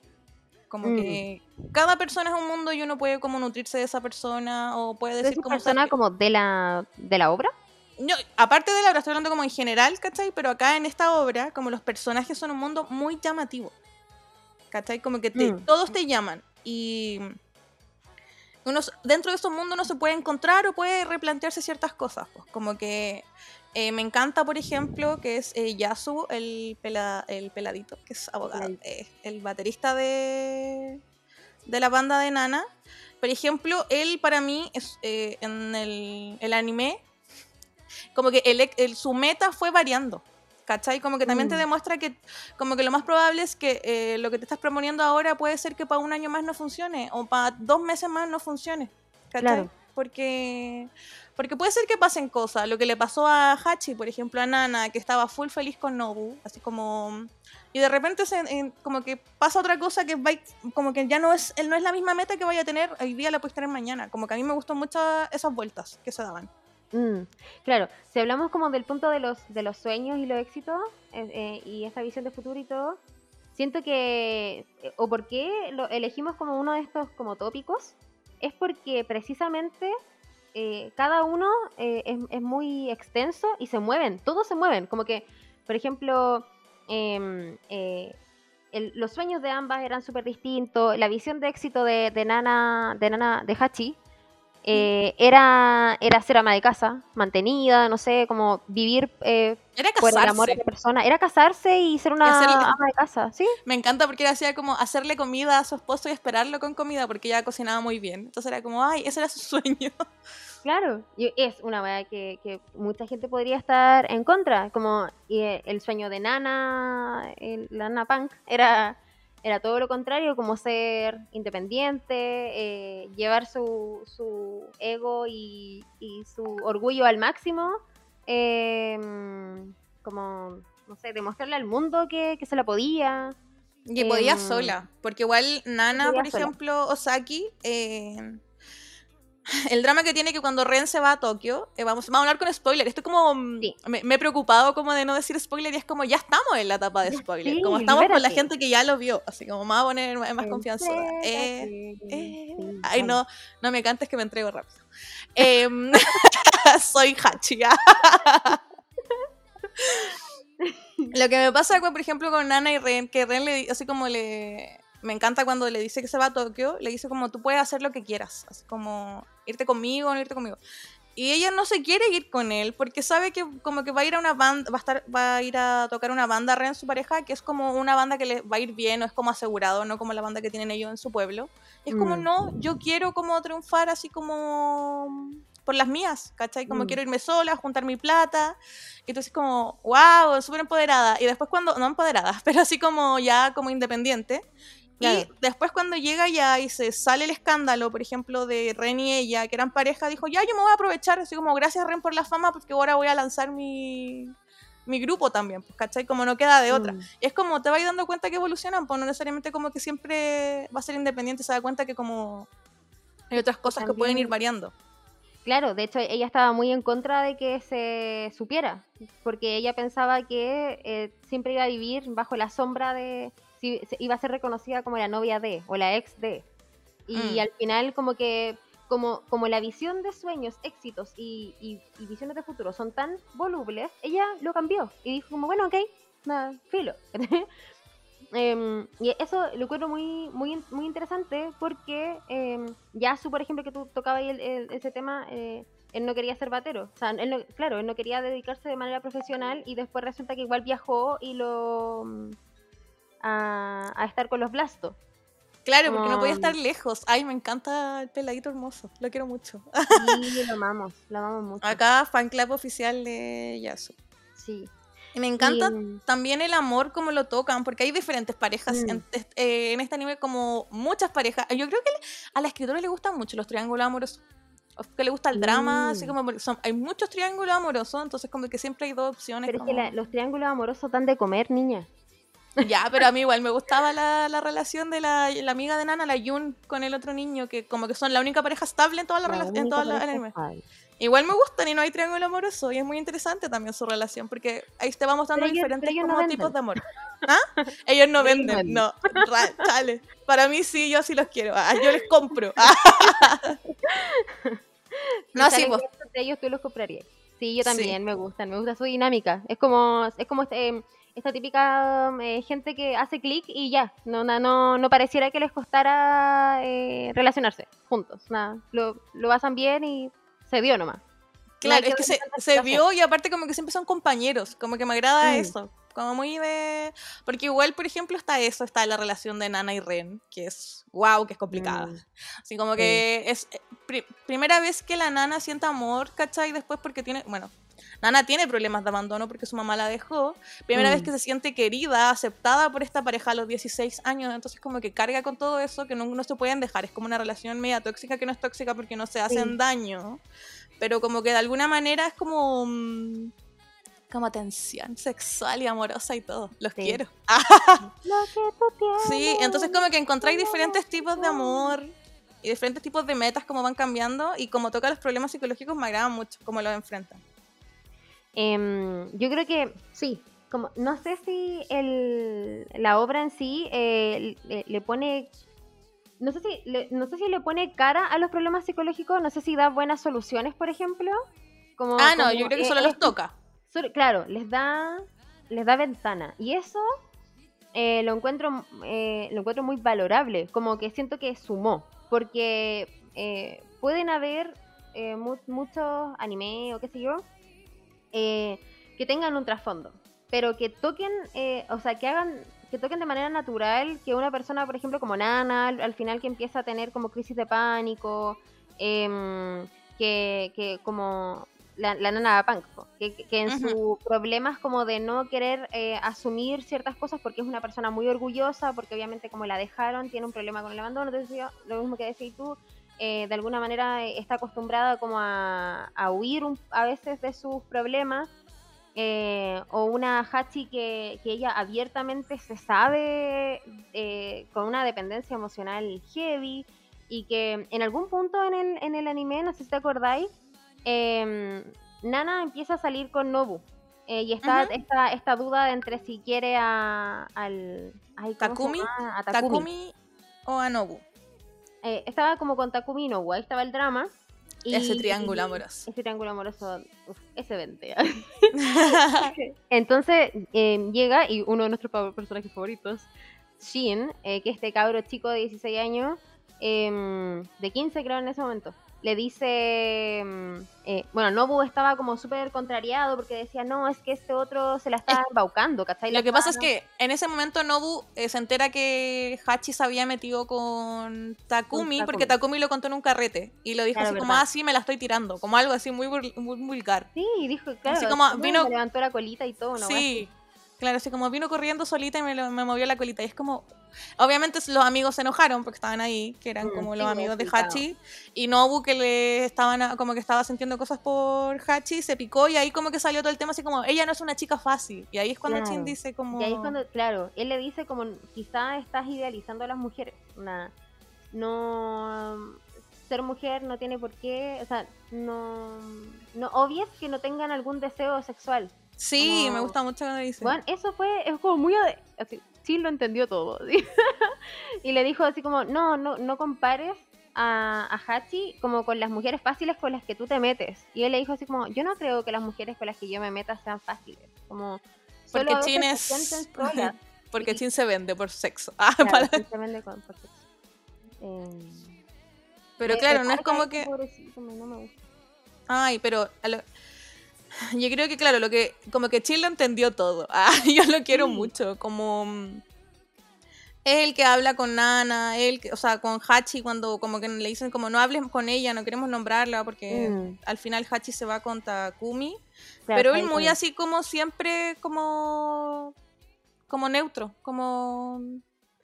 Como Mm. que cada persona es un mundo y uno puede como nutrirse de esa persona o puede ¿Pero decir como... persona como de la, de la obra? No, aparte de la obra, estoy hablando como en general, ¿cachai? Pero acá en esta obra, como los personajes son un mundo muy llamativo. ¿Cachai? Como que te- Mm. todos te llaman. Y uno, dentro de esos mundos uno se puede encontrar o puede replantearse ciertas cosas. Pues. Como que eh, me encanta, por ejemplo, que es eh, Yasu, el, pela- el peladito, que es abogado, eh, el baterista de, de la banda de Nana. Por ejemplo, él para mí es en el, el anime, como que el, el- su meta fue variando. ¿Cachai? Como que también te Mm. demuestra que como que lo más probable es que eh, lo que te estás proponiendo ahora puede ser que para un año más no funcione o para dos meses más no funcione. ¿Cachai? Claro. Porque, porque puede ser que pasen cosas. Lo que le pasó a Hachi, por ejemplo, a Nana, que estaba full feliz con Nobu, así como... Y de repente se, en- como que pasa otra cosa que va, como que ya no es, él no es la misma meta que vaya a tener hoy día, la puedes tener mañana. Como que a mí me gustó mucho esas vueltas que se daban. Mm, claro, si hablamos como del punto de los, de los sueños y los éxitos eh, eh, y esta visión de futuro y todo, siento que, eh, o por qué lo elegimos como uno de estos como tópicos, es porque precisamente cada uno es, muy extenso y se mueven, todos se mueven, como que, por ejemplo, em, los sueños de ambas eran súper distintos, la visión de éxito de, de Nana, de Nana, de Hachi, eh, era, era ser ama de casa, mantenida, no sé, como vivir eh, Era por el amor de la persona. Era casarse y ser una hacerle- ama de casa, ¿sí? Me encanta porque era hacía como hacerle comida a su esposo y esperarlo con comida porque ella cocinaba muy bien. Entonces era como, ay, ese era su sueño. Claro. Y es una weá que, que mucha gente podría estar en contra. Como y, eh, el sueño de Nana, el- la Nana Punk, era, era todo lo contrario, como ser independiente, eh, llevar su, su ego y, y su orgullo al máximo. em, como, no sé, demostrarle al mundo que, que se la podía. Y podía Em, sola. Porque igual Nana, por sola. ejemplo, Osaki, eh, el drama que tiene que cuando Ren se va a Tokio, eh, vamos, vamos a hablar con spoiler. Esto es como. mm, Sí. Me, me he preocupado como de no decir spoiler y es como ya estamos en la etapa de spoiler. sí, como estamos con la gente que ya lo vio. Así como me va a poner más confianza. Eh, eh, ay, no, no me cantes que me entrego rápido. Em, soy Hachi. Lo que me pasa, por ejemplo, con Nana y Ren, que Ren le así como le... Me encanta cuando le dice que se va a Tokio, le dice como tú puedes hacer lo que quieras, así como irte conmigo o no irte conmigo. Y ella no se quiere ir con él porque sabe que como que va a ir a una banda, va a estar, va a ir a tocar una banda Ren, su pareja, que es como una banda que le va a ir bien, no es como asegurado, no como la banda que tienen ellos en su pueblo. Y es como, Mm. no, yo quiero como triunfar así como por las mías, ¿cachai? Como Mm. quiero irme sola, juntar mi plata. Y entonces como, wow, súper empoderada. Y después cuando, no empoderada, pero así como ya como independiente. Claro. Y después cuando llega ya y se sale el escándalo, por ejemplo, de Ren y ella, que eran pareja, dijo, ya yo me voy a aprovechar, así como gracias Ren por la fama, porque ahora voy a lanzar mi, mi grupo también, pues, ¿cachai? Como no queda de otra. Mm. Y es como te vas dando cuenta que evolucionan, pues no necesariamente como que siempre va a ser independiente, se da cuenta que como hay otras cosas que pueden ir variando. Claro, de hecho ella estaba muy en contra de que se supiera, porque ella pensaba que eh, siempre iba a vivir bajo la sombra de, si, iba a ser reconocida como la novia de o la ex de. Y Mm. al final como que, como, como la visión de sueños, éxitos y, y- y visiones de futuro son tan volubles, ella lo cambió y dijo como, bueno, ok, nada, filo. Em, y eso lo encuentro muy, muy, muy interesante porque em, Yasu, por ejemplo, que tú tocabas ahí el- el- ese tema, eh, él no quería ser batero. O sea, él no- claro, él no quería dedicarse de manera profesional y después resulta que igual viajó y lo... a, a estar con los Blastos. Claro, porque no podía Como- estar lejos. Ay, me encanta el peladito hermoso. Lo quiero mucho. Y lo amamos, lo amamos mucho. Acá, fan club oficial de Yasu. Sí. Y me encanta Y, mm, también el amor como lo tocan, porque hay diferentes parejas Mm. en, eh, en este anime, como muchas parejas. Yo creo que a la escritora le gustan mucho los triángulos amorosos. Que le gusta el drama, así Mm. como porque son, hay muchos triángulos amorosos, entonces como que siempre hay dos opciones. Pero es que como- la- los triángulos amorosos dan de comer, niña. Ya, pero a mí igual me gustaba la, la relación de la, la amiga de Nana, la Yun, con el otro niño, que como que son la única pareja estable en toda la, La relación, en toda la anime. Igual me gustan y no hay triángulo amoroso, y es muy interesante también su relación, porque ahí te vamos dando Pero diferentes ellos como tipos de amor. ¿Ah? Ellos no Pero venden, no. Chale. Para mí sí, yo sí los quiero. Ah, yo les compro. Ah. No, sí, gratis entre ellos tú los comprarías. Sí, yo Sí. también me gustan, me gusta su dinámica. Es como, es como este, esta típica eh, gente que hace clic y ya, no, no, no pareciera que les costara eh, relacionarse juntos. Nada, lo, lo pasan bien y se dio nomás. Claro, es que se, se vio y aparte como que siempre son compañeros, como que me agrada Mm. eso, como muy de... Porque igual, por ejemplo, está eso, está la relación de Nana y Ren, que es, wow, que es complicada. Mm. Así como que es eh, pri- primera vez que la Nana siente amor, ¿cachai? Después porque tiene, bueno, Nana tiene problemas de abandono porque su mamá la dejó. Primera Mm. vez que se siente querida, aceptada por esta pareja a los 16 años, entonces como que carga con todo eso que no, no se pueden dejar. Es como una relación media tóxica que no es tóxica porque no se hacen Sí. daño, pero como que de alguna manera es como... mm, como tensión sexual y amorosa y todo. Los Sí. quiero. Lo que tú tienes. Sí, entonces como que encontráis diferentes tipos de amor y diferentes tipos de metas como van cambiando y como toca los problemas psicológicos me agrada mucho cómo los enfrentan. Em, yo creo que sí. Como, no sé si el, la obra en sí eh, le, le pone. No sé, si le, no sé si le pone cara a los problemas psicológicos, no sé si da buenas soluciones, por ejemplo. Como, Ah, no, como, yo creo que eh, solo los toca. solo- claro, les da, les da ventana. Y eso eh, lo, encuentro, eh, lo encuentro muy valorable. Como que siento que sumó. Porque eh, pueden haber eh, mu- muchos anime o qué sé yo eh, que tengan un trasfondo. Pero que toquen, eh, o sea, que hagan que toquen de manera natural que una persona, por ejemplo, como Nana, al, al final que empieza a tener como crisis de pánico, em, que, que como la, la nana punk, que, que- en sus problemas como de no querer eh, asumir ciertas cosas porque es una persona muy orgullosa, porque obviamente como la dejaron, tiene un problema con el abandono, entonces yo- lo mismo que decís tú, eh, de alguna manera eh, está acostumbrada como a, a huir un- a veces de sus problemas, eh, o una Hachi que, que ella abiertamente se sabe eh, con una dependencia emocional heavy y que en algún punto en el, en el anime, no sé si te acordáis, em, Nana empieza a salir con Nobu. y está esta, esta duda entre si quiere a, al... ay, ¿cómo se Takumi, llama? A o Anobu. Eh, estaba como con Takumi Nobu, ahí estaba el drama. y- Ese triángulo amoroso. Ese triángulo amoroso, uf, ese 20. Entonces eh, llega y uno de nuestros personajes favoritos, Shin, eh, que este cabro chico de 16 años, em, de 15 creo en ese momento, le dice, em, eh, bueno, Nobu estaba como súper contrariado porque decía, no, es que este otro se la está embaucando, ¿cachai? Lo que pasa es que en ese momento Nobu eh, se entera que Hachi se había metido con Takumi, porque Takumi. Lo contó en un carrete y lo dijo Claro, así como, ah, sí, me la estoy tirando, como algo así muy, muy vulgar. Sí, dijo, claro, Así como no, vino- me levantó la colita y todo, ¿no? Sí, claro, así como vino corriendo solita y me, lo- me movió la colita. Y es como. Obviamente los amigos se enojaron porque estaban ahí, que eran Mm, como los amigos de. Hachi. Y Nobu, que le estaban a- como que estaba sintiendo cosas por Hachi, se picó y ahí como que salió todo el tema así como, ella no es una chica fácil. Y ahí es cuando Claro. Chin dice como. Y ahí es cuando, claro, él le dice como, quizá estás idealizando a las mujeres. Una, no, ser mujer no tiene por qué, o sea, no, no obvies que no tengan algún deseo sexual. Sí, como- me gusta mucho cuando dice. Bueno, eso fue, es como muy, así, sí lo entendió todo. ¿sí? y le dijo así como, no, no, no compares a, a Hachi como con las mujeres fáciles con las que tú te metes. Y él le dijo así como, yo no creo que las mujeres con las que yo me meta sean fáciles. Como, porque Chin es. porque y- Chin se vende por sexo. Ah, Claro, para- se vende con- por sexo. Eh, Pero claro, no es como que. no me gusta. Ay, pero a lo- yo creo que, claro, lo que como que Chill lo entendió todo. Ah, yo lo quiero Sí. mucho. Como mm, es el que habla con Nana, él, que- o sea, con Hachi cuando como que le dicen como no hables con ella, no queremos nombrarla porque Mm. al final Hachi se va con Takumi. Claro, pero él muy así como siempre como como neutro, como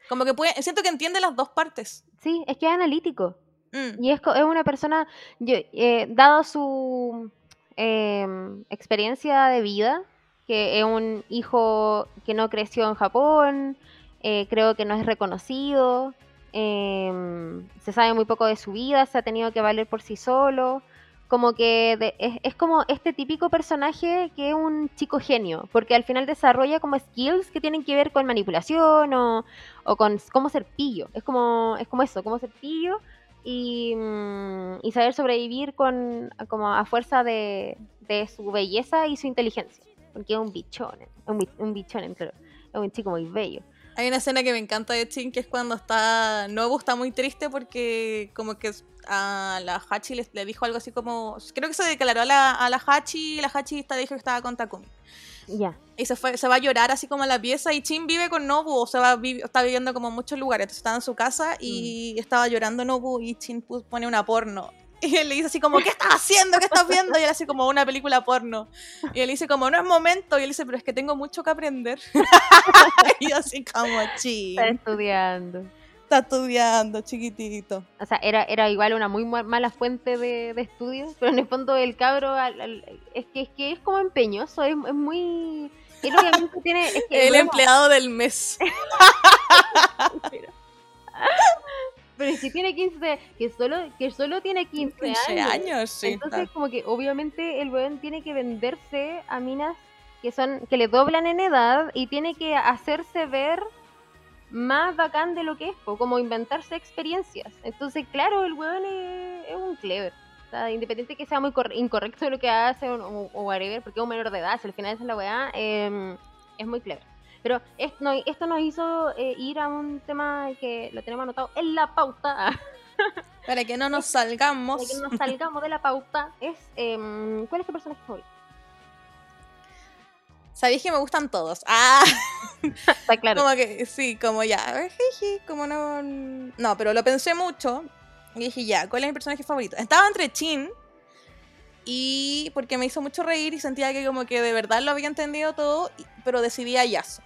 como que puede, siento que entiende las dos partes. Sí, es que es analítico. Mm, Y es, es una persona, yo, eh, dado su em, experiencia de vida, que es un hijo que no creció en Japón, eh, creo que no es reconocido, em, se sabe muy poco de su vida, se ha tenido que valer por sí solo, como que es, es como este típico personaje que es un chico genio, porque al final desarrolla como skills que tienen que ver con manipulación o, o con cómo ser pillo, es como, es como eso, cómo ser pillo y, mm, y saber sobrevivir con como a fuerza de, de su belleza y su inteligencia. Porque es un bichón, un, un bichón, claro. Es un chico muy bello. Hay una escena que me encanta de Chin, que es cuando está. Nobu está muy triste porque, como que a la Hachi le, le dijo algo así como. Creo que se declaró a la, a la Hachi y la Hachi está, dijo que estaba con Takumi. Ya. Y se, fue, se va a llorar así como a la pieza. Y Chin vive con Nobu, o sea, va, vi- está viviendo como en muchos lugares. Entonces estaba en su casa y estaba llorando Nobu. Y Chin pone una porno. Y él le dice así como, ¿qué estás haciendo? ¿Qué estás viendo? Y él hace como una película porno. Y él dice como, no es momento. Y él dice, pero es que tengo mucho que aprender. y yo así como, Chin. Está estudiando. Está estudiando, chiquitito. O sea, era, era igual una muy ma- mala fuente de, de estudios, pero en el fondo el cabro al- al- es, que, es que es como empeñoso, es, es muy... Que tiene... Es que, El empleado del mes. Pero si tiene 15, que solo, que solo tiene 15, 15 años. años, sí. Entonces, como que obviamente el weón tiene que venderse a minas que son que le doblan en edad y tiene que hacerse ver más bacán de lo que es, po, como inventarse experiencias. Entonces, claro, el weón es, es un clever. O sea, independiente que sea muy corre- incorrecto lo que hace o, o- o whatever, porque es un menor de edad, si al final esa es la weá, eh, es muy clever. Pero esto, no- esto nos hizo eh, ir a un tema que lo tenemos anotado en la pauta. Para que no nos salgamos. para que no nos salgamos de la pauta, es em, ¿cuál es tu personaje favorito? Sabéis que me gustan todos. Ah, Está claro. como que sí, como ya. Como no. No, pero lo pensé mucho. Y dije, ya, ¿cuál es mi personaje favorito? Estaba entre Chin. Y porque me hizo mucho reír y sentía que como que de verdad lo había entendido todo, pero decidí a Yasu.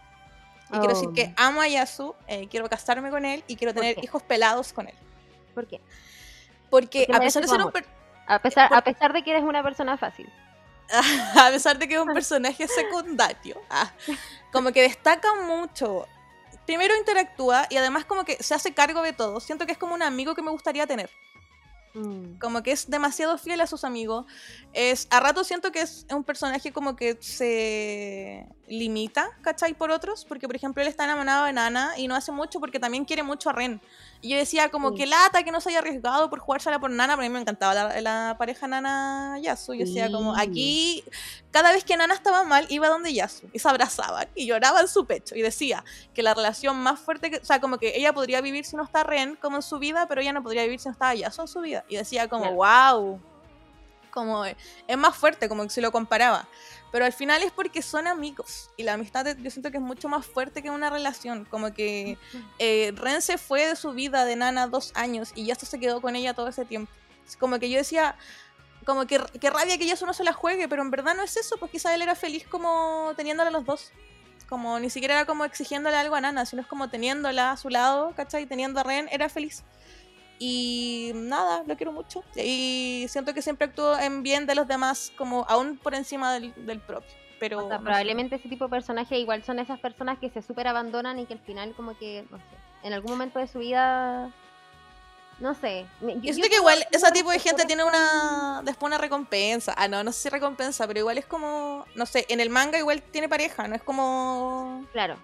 Y quiero decir Oh. que amo a Yasu, eh, quiero casarme con él y quiero ¿Por tener hijos pelados con él. ¿Por qué? Porque Porque a pesar de ser un amor. per- A pesar, Por- a pesar de que eres una persona fácil. a pesar de que es un personaje secundario, ah, como que destaca mucho. Primero interactúa y además como que se hace cargo de todo. Siento que es como un amigo que me gustaría tener. Mm, Como que es demasiado fiel a sus amigos. Es, a rato siento que es un personaje como que se limita, ¿cachai? Por otros. Porque, por ejemplo, él está enamorado de Nana y no hace mucho porque también quiere mucho a Ren. Y yo decía como Sí. que lata que no se haya arriesgado por jugársela por Nana, pero a mí me encantaba la, la pareja Nana-Yasu. Yo decía como, aquí, cada vez que Nana estaba mal, iba donde Yasu y se abrazaban y lloraba en su pecho. Y decía que la relación más fuerte, que, o sea, como que ella podría vivir si no está Ren como en su vida, pero ella no podría vivir si no estaba Yasu en su vida. Y decía como, wow, como es más fuerte, como que se lo comparaba. Pero al final es porque son amigos. Y la amistad yo siento que es mucho más fuerte que una relación. Como que eh, Ren se fue de su vida de Nana dos años y Yasu se quedó con ella todo ese tiempo. Como que yo decía, como que, que rabia que Yasu no se la juegue, pero en verdad no es eso, pues quizá él era feliz como teniéndola a los dos. Como ni siquiera era como exigiéndole algo a Nana, sino es como teniéndola a su lado, ¿cachai? Teniendo a Ren, era feliz. Y nada, lo quiero mucho. Y siento que siempre actúo en bien de los demás, como aún por encima del, del propio. Pero O sea, no sé. probablemente ese tipo de personajes igual son esas personas que se súper abandonan y que al final como que, no sé, en algún momento de su vida, no sé. Yo yo siento que igual ese tipo de gente tiene una después una recompensa. Ah, no, no sé si recompensa, pero igual es como, no sé, en el manga igual tiene pareja, no es como Claro.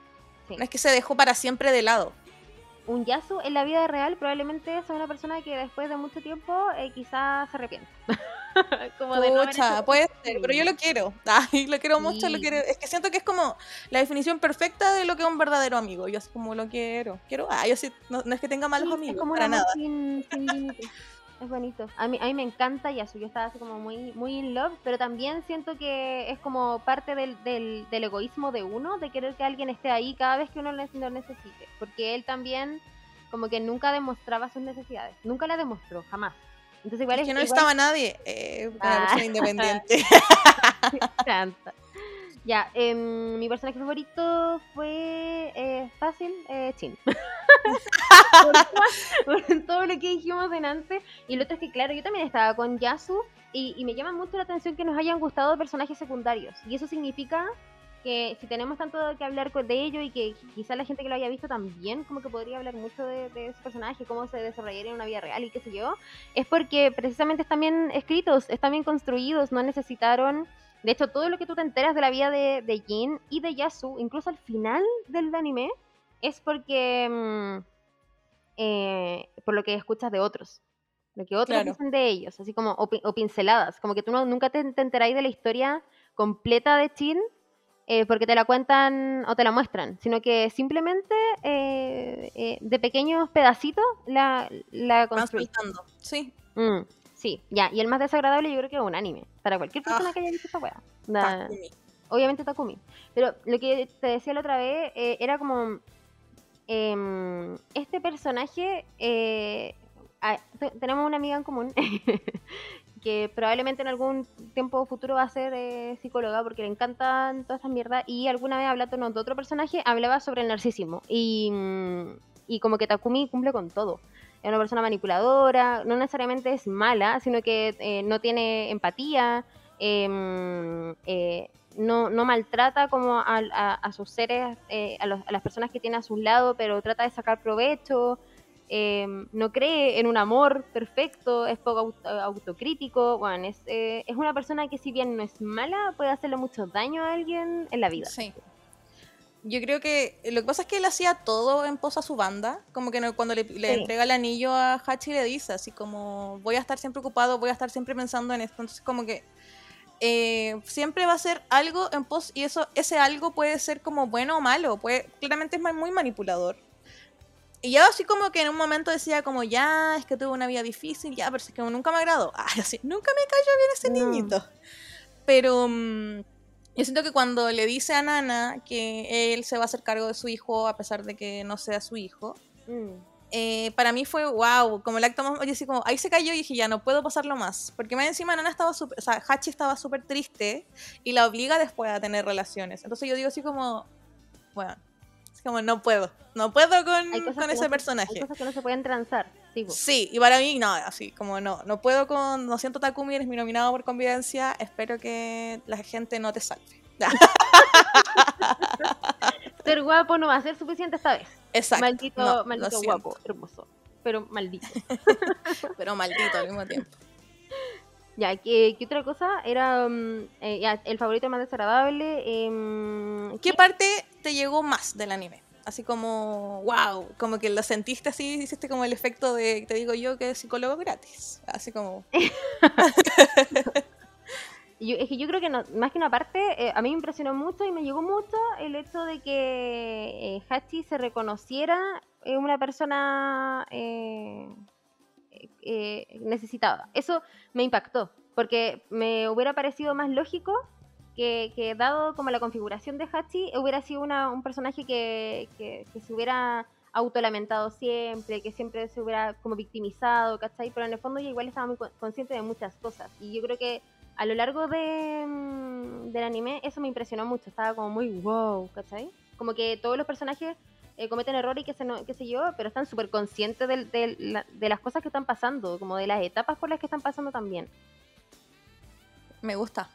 Sí. no es que se dejó para siempre de lado. Un Yasu en la vida real probablemente es una persona que después de mucho tiempo eh, quizás se arrepiente. como de Pucha, puede ser, pero yo lo quiero. Ay, lo quiero mucho, lo Sí. quiero. Es que siento que es como la definición perfecta de lo que es un verdadero amigo. Yo así como lo quiero. Quiero, ah, yo sí, no, no es que tenga malos Sí, es amigos, como para nada. sin, sin límites. Es bonito. A mí, a mí me encanta Yasu, yo estaba así como muy, muy in love, pero también siento que es como parte del, del, del egoísmo de uno, de querer que alguien esté ahí cada vez que uno lo necesite, porque él también como que nunca demostraba sus necesidades, nunca la demostró, jamás. Entonces igual es, que no estaba nadie, eh, persona independiente. Ya, em, mi personaje favorito fue eh, fácil, eh, Chin. por, todo lo que dijimos delante. Y lo otro es que, claro, yo también estaba con Yasu y, y, me llama mucho la atención que nos hayan gustado personajes secundarios. Y eso significa que si tenemos tanto que hablar de ello y que quizá la gente que lo haya visto también como que podría hablar mucho de, de ese personaje, cómo se desarrollaría en una vida real y qué sé yo, es porque precisamente están bien escritos, están bien construidos, no necesitaron de hecho, todo lo que tú te enteras de la vida de, de Jin y de Yasu, incluso al final del anime, es porque. Mm, eh, por lo que escuchas de otros. Lo que otros dicen de ellos, así como. O, pinceladas. Como que tú nunca te, te enteráis de la historia completa de Jin eh, porque te la cuentan o te la muestran, sino que simplemente eh, de pequeños pedacitos la, la. Sí. Mm. Sí, ya. Y el más desagradable yo creo que es un anime. Para cualquier persona ah. que haya visto esta weá. Obviamente Takumi. Pero lo que te decía la otra vez eh, era como. Em, este personaje. Eh, tenemos una amiga en común. que probablemente en algún tiempo futuro va a ser eh, psicóloga porque le encantan todas esas mierdas. Y alguna vez hablando de otro personaje, hablaba sobre el narcisismo. Y, y como que Takumi cumple con todo es una persona manipuladora, no necesariamente es mala, sino que eh, no tiene empatía, em, eh, no, no, maltrata como a, sus seres, eh, a, las personas que tiene a su lado, pero trata de sacar provecho, em, no cree en un amor perfecto, es poco autocrítico, bueno, es, es una persona que si bien no es mala, puede hacerle mucho daño a alguien en la vida. Sí yo creo que lo que pasa es que él hacía todo en pos a su banda, como que cuando le, entrega el anillo a Hachi le dice así como voy a estar siempre ocupado, voy a estar siempre pensando en esto, entonces como que eh, siempre va a ser algo en pos y eso ese algo puede ser como bueno o malo, puede claramente es muy manipulador. Y ya así como que en un momento decía como ya, es que tuve una vida difícil, ya, pero es que nunca me agradó. Ay, así, nunca me cayó bien ese niñito. Pero mm, yo siento que cuando le dice a Nana que él se va a hacer cargo de su hijo a pesar de que no sea su hijo, mm. eh, para mí fue wow, como el acto más, oye, así como, ahí se cayó y dije, ya no puedo pasarlo más, porque más encima Nana estaba súper, o sea, Hachi estaba súper triste y la obliga después a tener relaciones. Entonces yo digo así como, bueno, es como no puedo, no puedo con, con ese personaje. hay cosas que no se pueden transar. Sí, y para mí, no, así como no, no puedo con, no siento Takumi, eres mi nominado por convivencia, espero que la gente no te salve. ser guapo no va a ser suficiente esta vez. Exacto. Maldito, maldito guapo, hermoso, pero maldito. pero maldito al mismo tiempo. Ya, ¿qué, otra cosa? Era mm, eh, el favorito más desagradable. Em, ¿Qué parte te llegó más del anime? Así como, wow, como que lo sentiste así, hiciste como el efecto de, te digo yo, que es psicólogo gratis, así como... yo, es que yo creo que más que una parte, eh, a mí me impresionó mucho y me llegó mucho el hecho de que eh, Hachi se reconociera eh, una persona necesitada. Eso me impactó, porque me hubiera parecido más lógico que, dado como la configuración de Hachi, hubiera sido una, un personaje que, que, se hubiera autolamentado siempre, que siempre se hubiera como victimizado, ¿cachai? Pero en el fondo ella igual estaba muy consciente de muchas cosas. Y yo creo que a lo largo de, mm, del anime eso me impresionó mucho, estaba como muy wow, ¿cachai? Como que todos los personajes eh, cometen errores y qué sé, qué sé yo, pero están súper conscientes de, de, de las cosas que están pasando, como de las etapas por las que están pasando también. Me gusta,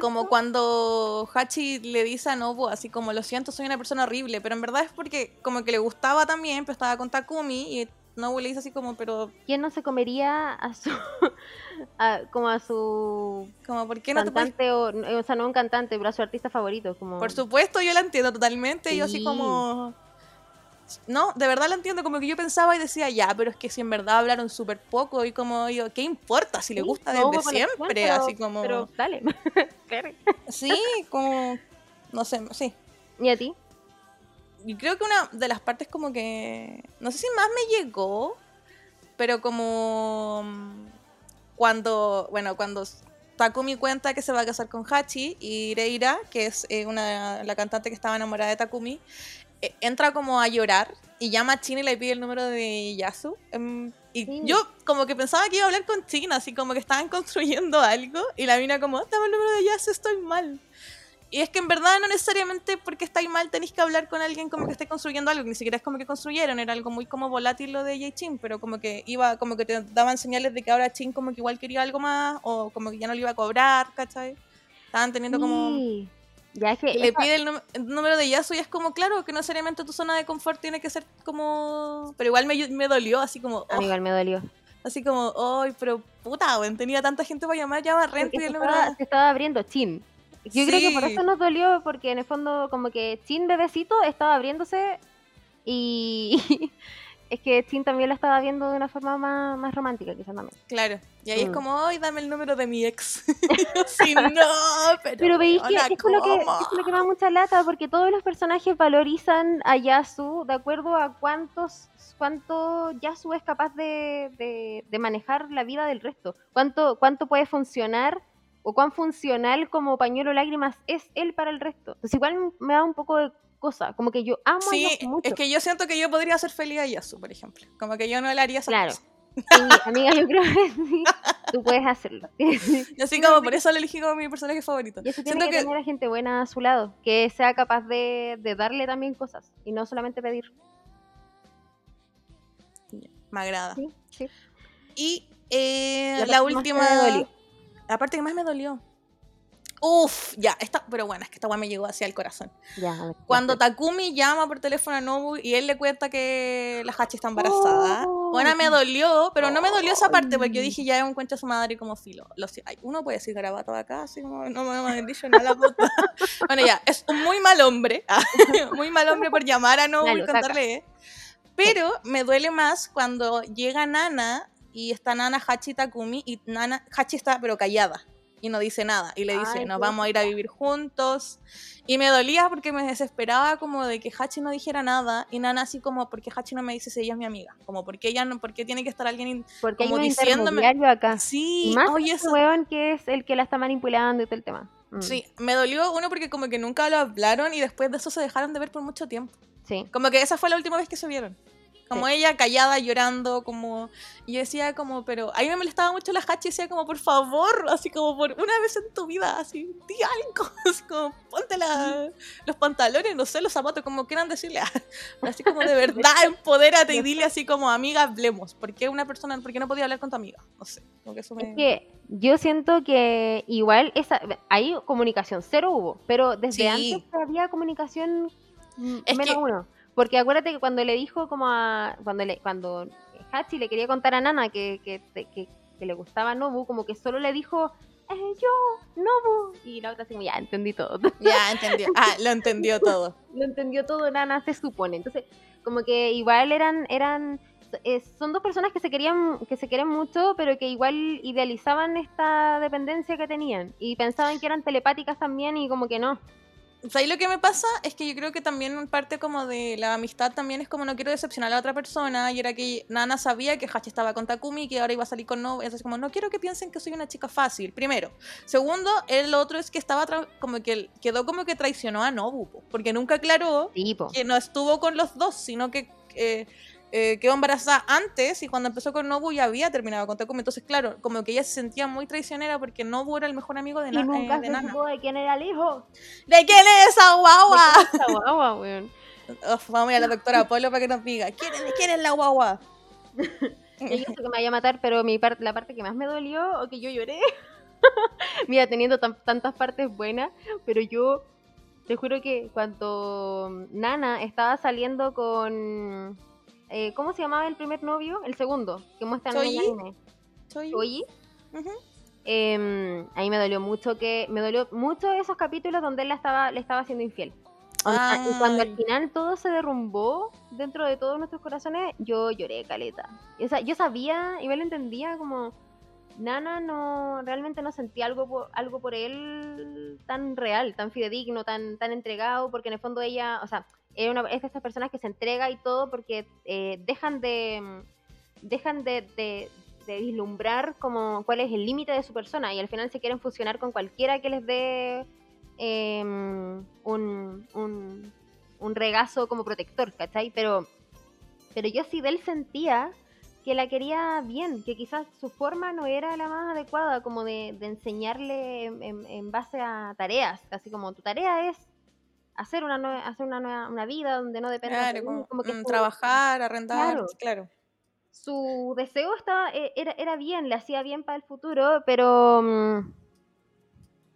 como cuando Hachi le dice a Nobu, así como, lo siento, soy una persona horrible, pero en verdad es porque como que le gustaba también, pero estaba con Takumi y Nobu le dice así como, pero... ¿Quién no se comería a su... como a su... Como, ¿por qué no cantante o, o sea, no un cantante, pero a su artista favorito, como... Por supuesto, yo la entiendo totalmente, yo así como... No, de verdad lo entiendo, como que yo pensaba y decía, ya, pero es que si en verdad hablaron súper poco y como yo, ¿qué importa si le gusta desde siempre? así como... Pero dale, Sí, como... No sé, sí. ¿Y a ti? Y creo que una de las partes como que... No sé si más me llegó, pero como mm, cuando, bueno, cuando Takumi cuenta que se va a casar con Hachi y Reira, que es eh, una, la cantante que estaba enamorada de Takumi, entra como a llorar y llama a Chin y le pide el número de Yasu. em, y Sí. yo como que pensaba que iba a hablar con Chin, así como que estaban construyendo algo y la mina como, dame el número de Yasu, estoy mal. Y es que en verdad no necesariamente porque estáis mal tenéis que hablar con alguien como que esté construyendo algo, ni siquiera es como que construyeron, era algo muy como volátil lo de Chin, pero como que iba, como que te daban señales de que ahora Chin como que igual quería algo más, o como que ya no le iba a cobrar, ¿cachai? Estaban teniendo como... Sí. Ya que que le pide el, número de Yasu y es como, claro, que no necesariamente tu zona de confort tiene que ser como... Pero igual me, me dolió, así como, mí oh, igual me dolió. así como, ay, pero puta, weón, tenía tanta gente para llamar, llama a Ren, Porque pide se el número se estaba abriendo Chin. Yo creo que por eso nos dolió, porque en el fondo como que Chin bebecito estaba abriéndose y es que Chin también la estaba viendo de una forma más, más romántica quizás también. Claro, y ahí es Mm. como, ay, dame el número de mi ex. sí, no, pero... Pero veis que es, lo que es lo que me da mucha lata, porque todos los personajes valorizan a Yasu de acuerdo a cuántos cuánto Yasu es capaz de, de- de manejar la vida del resto, cuánto, cuánto puede funcionar o cuán funcional como pañuelo lágrimas es él para el resto. Entonces igual me da un poco de cosa, como que yo amo a Sí, Yasu mucho. es que yo siento que yo podría hacer feliz a Yasu, por ejemplo. Como que yo no le haría esa Claro. cosa. Sí, amiga, yo creo que sí, tú puedes hacerlo. Y así como por eso lo elegí como mi personaje favorito. Y eso tiene Siento que, que tener a gente buena a su lado, que sea capaz de, de darle también cosas y no solamente pedir. me agrada. Sí, sí. Y eh, La la, última. dolió. La parte que más me dolió. Uf, ya, esta, pero bueno, es que esta weá me llegó hacia el corazón. Ya, a ver, Cuando Takumi llama por teléfono a Nobu y él le cuenta que la Hachi está embarazada. Oh. Bueno, me dolió, pero no me dolió esa parte porque yo Ay. dije ya es un cuento a su madre y como filo. Lo ay, uno puede decir garabato acá, así como no me han dicho nada la puta. bueno, ya, es un muy mal hombre. muy mal hombre por llamar a Nobu Dale, y contarle. Pero me duele más cuando llega Nana y está Nana, Hachi y Takumi y Nana, Hachi está pero callada y no dice nada y le dice, Ay, nos vamos a ir a vivir juntos. Y me dolía porque me desesperaba como de que Hachi no dijera nada y Nana así como, porque Hachi no me dice si ella es mi amiga? Como, porque ella no, porque tiene que estar alguien... Porque como diciéndome- acá. Sí, Y más oye, ese weón que es el que la está manipulando y todo el tema. Mm, Sí, me dolió uno porque como que nunca lo hablaron y después de eso se dejaron de ver por mucho tiempo. sí. Como que esa fue la última vez que se vieron. Como ella callada, llorando, como... Y yo decía como, pero... A mí me molestaba mucho la Hachi y decía como, por favor, así como por una vez en tu vida, así, di algo, así como, ponte la- los pantalones, no sé, los zapatos, como quieran decirle. Así como de verdad, empodérate y dile así como, amiga, hablemos. ¿Por qué una persona, por qué no podía hablar con tu amiga? No sé, como que eso me... Es que yo siento que igual esa ahí comunicación cero hubo, pero desde Sí. antes había comunicación mm, Es menos que- uno. Porque acuérdate que cuando le dijo como a cuando le cuando Hachi le quería contar a Nana que, que, que- que le gustaba Nobu, como que solo le dijo eh, yo, Nobu. Y la otra así como, ya entendí todo. Ya, entendió. Ah, lo entendió todo. Lo entendió todo Nana, se supone. Entonces, como que igual eran, eran, eh, son dos personas que se querían, que se quieren mucho, pero que igual idealizaban esta dependencia que tenían. Y pensaban que eran telepáticas también y como que no. ¿Sabes lo que me pasa? Es que yo creo que también parte como de la amistad también es como no quiero decepcionar a la otra persona y era que Nana sabía que Hachi estaba con Takumi y que ahora iba a salir con no, entonces como no quiero que piensen que soy una chica fácil, primero. Segundo, el otro es que estaba como que quedó como que traicionó a Nobu, po, porque nunca aclaró que no estuvo con los dos, sino que eh, eh, quedó embarazada antes y cuando empezó con Nobu ya había terminado con Takumi, entonces claro, como que ella se sentía muy traicionera porque Nobu era el mejor amigo de, Y eh, nunca de se Nana. supo de quién era el hijo. ¿De quién es esa guagua? Esa guagua, weón. Uf, vamos a ir a la doctora Polo para que nos diga. ¿Quién es, quién es la guagua? Yo sé que me vaya a matar, pero mi parte, la parte que más me dolió o que yo lloré, mira, teniendo tan- tantas partes buenas, pero yo te juro que cuando Nana estaba saliendo con, eh, ¿cómo se llamaba el primer novio? El segundo, que muestran en el anime. Soy. Em, a mí me dolió mucho que me dolió mucho esos capítulos donde él la estaba le estaba siendo infiel Onda, y cuando al Ay. final todo se derrumbó dentro de todos nuestros corazones yo lloré caleta o sea, yo sabía y me lo entendía como Nana no realmente no sentía algo por, algo por él tan real tan fidedigno tan tan entregado porque en el fondo ella o sea es, una, de estas personas que se entrega y todo porque eh, dejan de dejan de, de, vislumbrar como cuál es el límite de su persona y al final se quieren fusionar con cualquiera que les dé em, un, un, un regazo como protector, ¿cachai? Pero, pero yo sí de él sentía que la quería bien, que quizás su forma no era la más adecuada, como de, de enseñarle en, en- en base a tareas, así como tu tarea es hacer una nue- hacer una nueva una vida donde no dependa Claro, de ti", como, como que mm, su- trabajar, arrendar, Claro. claro. su deseo estaba e- era, era bien, le hacía bien para el futuro, pero mm,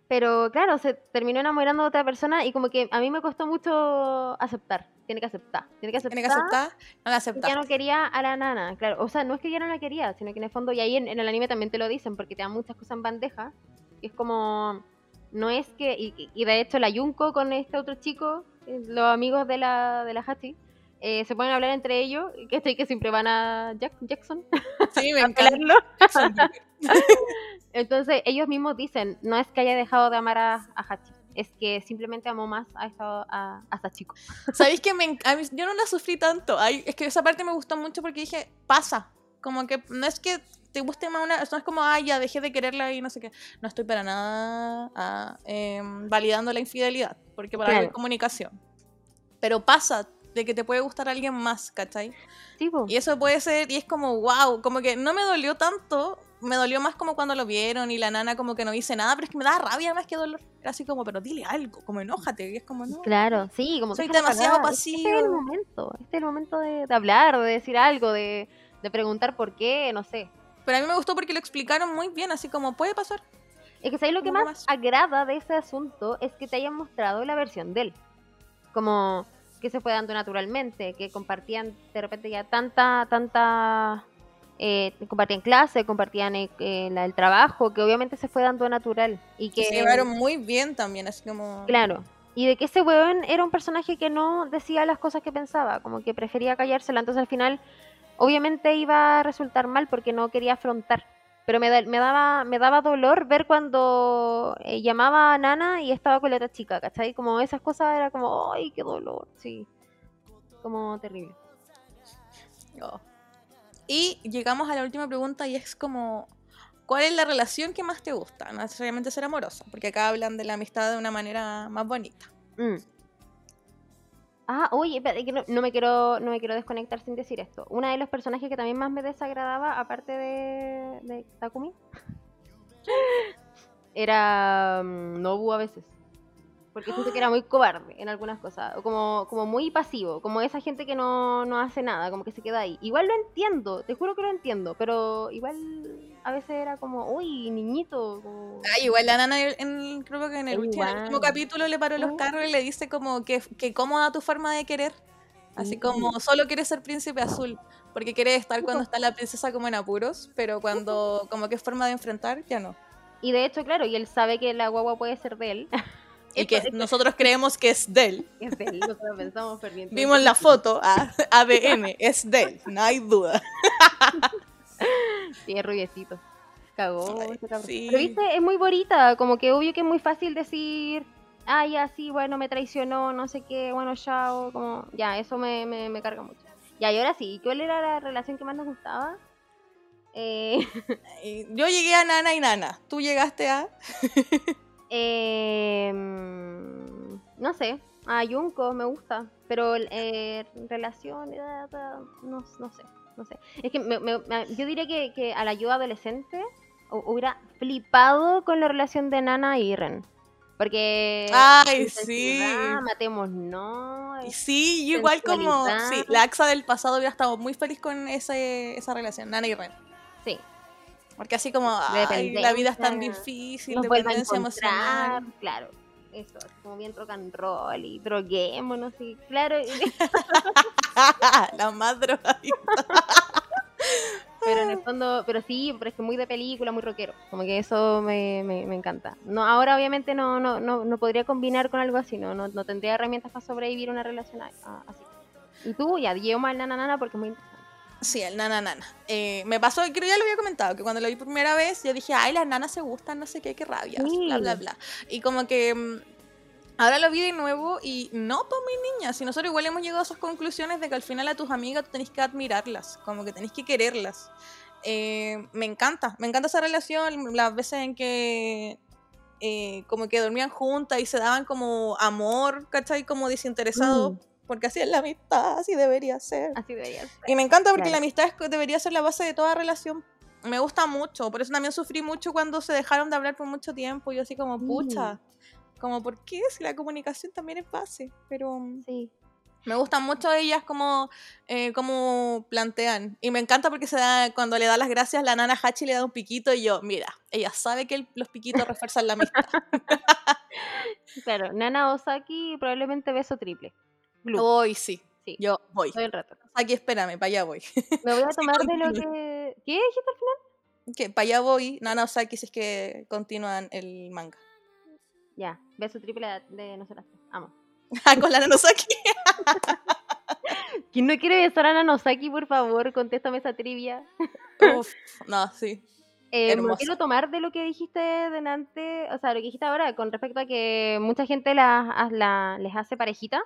pero claro, se terminó enamorando de otra persona y como que a mí me costó mucho aceptar. Tiene que aceptar, tiene que aceptar. Tiene que aceptar, no la que aceptas. ya no quería a la nana, claro. O sea, no es que ya no la quería, sino que en el fondo, y ahí en, en el anime también te lo dicen, porque te dan muchas cosas en bandeja. Y es como, no es que, y, y de hecho la Junko con este otro chico, eh, los amigos de la, de la Hachi, eh, se pueden hablar entre ellos, que estoy que siempre van a Jack- Jackson Sí, me encanta. Entonces ellos mismos dicen, no es que haya dejado de amar a, a Hachi, es que simplemente amó más a, esta, a, a Sachiko. ¿Sabéis que me a mí- yo no la sufrí tanto? Ay, es que esa parte me gustó mucho porque dije, pasa. Como que no es que te guste más una. No es como, ay, ya dejé de quererla y no sé qué. No estoy para nada ah, em, validando la infidelidad, porque para Claro. comunicación. Pero pasa de que te puede gustar alguien más, ¿cachai? Sí. Y eso puede ser, y es como, wow, como que no me dolió tanto, me dolió más como cuando lo vieron y la nana como que no dice nada, pero es que me da rabia más que dolor. Era así como, pero dile algo, como enójate, y es como, no. Claro, sí, como Soy demasiado hablar. Este es el pasivo. momento, este es el momento de, de hablar, de decir algo, de, de preguntar por qué, no sé. Pero a mí me gustó porque lo explicaron muy bien, así como puede pasar. Es que ¿sabes lo que más más. agrada de ese asunto? Es que te hayan mostrado la versión de él. Como que se fue dando naturalmente, que compartían de repente ya tanta, tanta... eh, compartían clase, compartían eh, eh, la- el trabajo, que obviamente se fue dando natural. Y que Se llevaron muy bien también, así como... Claro. Y de que ese weón era un personaje que no decía las cosas que pensaba, como que prefería callársela. Entonces al final, obviamente iba a resultar mal porque no quería afrontar. Pero me, da- me, daba, me daba dolor ver cuando eh, llamaba a Nana y estaba con la otra chica, ¿cachai? Como esas cosas era como, ¡ay, qué dolor! Sí. Como terrible. Oh. Y llegamos a la última pregunta y es como, ¿cuál es la relación que más te gusta? No necesariamente ser amorosa, porque acá hablan de la amistad de una manera más bonita. Mm. Ah, oye, no, me quiero, no me quiero desconectar sin decir esto. Una de los personajes que también más me desagradaba, aparte de, de Takumi, era mm, Nobu a veces. Porque siento que era muy cobarde en algunas cosas, o como, como muy pasivo, como esa gente que no, no hace nada, como que se queda ahí. Igual lo entiendo, te juro que lo entiendo, pero igual a veces era como, uy, niñito. como- Ah, igual la nana, en, en- creo que en el, último, el Igual. último capítulo le paró los carros y le dice como que, que cómoda tu forma de querer. Así como solo quieres ser príncipe azul, porque quieres estar cuando está la princesa como en apuros, pero cuando como que es forma de enfrentar, ya no. Y de hecho, claro, y él sabe que la guagua puede ser de él. Y Esto- que esto nosotros creemos que es de él. es de él, nosotros pensamos fervientemente. Vimos la foto, a ADN, es de él, no hay duda. Sí, es rubiecito. Cagó. Ay, sí. Pero viste, es muy bonita. Como que obvio que es muy fácil decir, ah, ya sí, bueno, me traicionó, no sé qué, bueno, chao. Como, ya, eso me, me, me carga mucho. Ya, y ahora sí, ¿cuál era la relación que más nos gustaba? Eh, Yo llegué a Nana y Nana, tú llegaste a... eh, no sé, a Junko me gusta, pero eh, relación, no, no sé, no sé. Es que me- me- yo diría que, que a la yo adolescente hu- hubiera flipado con la relación de Nana y Ren. Porque... Ay, sí. Matemos, no. Sí, igual como... Sí, la AXA del pasado hubiera estado muy feliz con ese, esa relación, Nana y Ren. Sí, Porque así como, ay, la vida es tan difícil, nos dependencia emocional. claro. Eso, como bien rock and roll y droguémonos y claro, la más drogadita. pero en el fondo, pero sí, pero es que muy de película, muy rockero, como que eso me, me, me encanta. No, ahora obviamente no, no, no, no podría combinar con algo así, no, no, no tendría herramientas para sobrevivir una relación así. Y tú, ya, llevo mal nana nana porque es muy interesante. Sí, el nana nana. Eh, me pasó, creo que ya lo había comentado, que cuando lo vi por primera vez, yo dije, ay, las nanas se gustan, no sé qué, qué rabia, Sí. bla, bla, bla. Y como que mm, Ahora lo vi de nuevo y no, pues mi niña, si nosotros igual hemos llegado a esas conclusiones de que al final a tus amigas tú tenés que admirarlas, como que tenés que quererlas. Eh, me encanta, me encanta esa relación, las veces en que eh, como que dormían juntas y se daban como amor, ¿cachai? Como desinteresado, Mm. Porque así es la amistad, así debería ser. Así debería ser. Y me encanta porque Claro. la amistad es- debería ser la base de toda relación. Me gusta mucho, por eso también sufrí mucho cuando se dejaron de hablar por mucho tiempo. Yo así como, pucha, como, ¿por qué? Si la comunicación también es base. Pero mm, Sí. me gustan mucho ellas como, eh, como plantean. Y me encanta porque se da, cuando le da las gracias, la nana Hachi le da un piquito y yo, mira, ella sabe que el- los piquitos refuerzan la amistad. Claro, Nana Osaki probablemente beso triple. Hoy sí, Sí. yo voy. todo el rato. Aquí espérame, para allá voy. Me voy a tomar de lo que... ¿Qué dijiste al final? que para allá voy, Osaki si es que continúan el manga. Ya, beso triple de, nosotras. Amo. Ah, con la Nana Osaki. ¿Quién no quiere besar a Nanosaki, por favor? Contéstame esa trivia. Uf, no, sí. Eh, me quiero tomar de lo que dijiste delante, o sea, lo que dijiste ahora, con respecto a que mucha gente la- la- les hace parejita.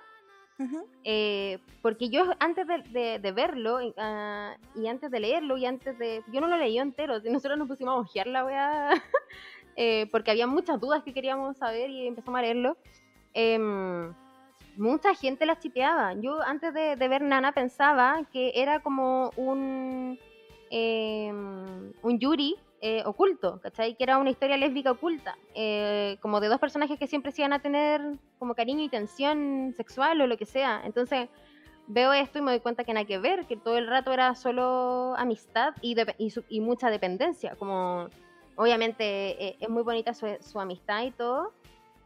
Eh, porque yo antes de, verlo ah, y antes de leerlo y antes de... Yo no lo leí entero, nosotros nos pusimos a ojear la wea eh, porque había muchas dudas que queríamos saber y empezamos a leerlo. Em, mucha gente la chipeaba. Yo antes de, de ver Nana pensaba que era como un, em, un Yuri eh, oculto, ¿cachai? Que era una historia lésbica oculta, eh, como de dos personajes que siempre se iban a tener como cariño y tensión sexual o lo que sea. Entonces veo esto y me doy cuenta que nada que ver, que todo el rato era solo amistad y, y, mucha dependencia, como obviamente eh, es muy bonita su, amistad y todo,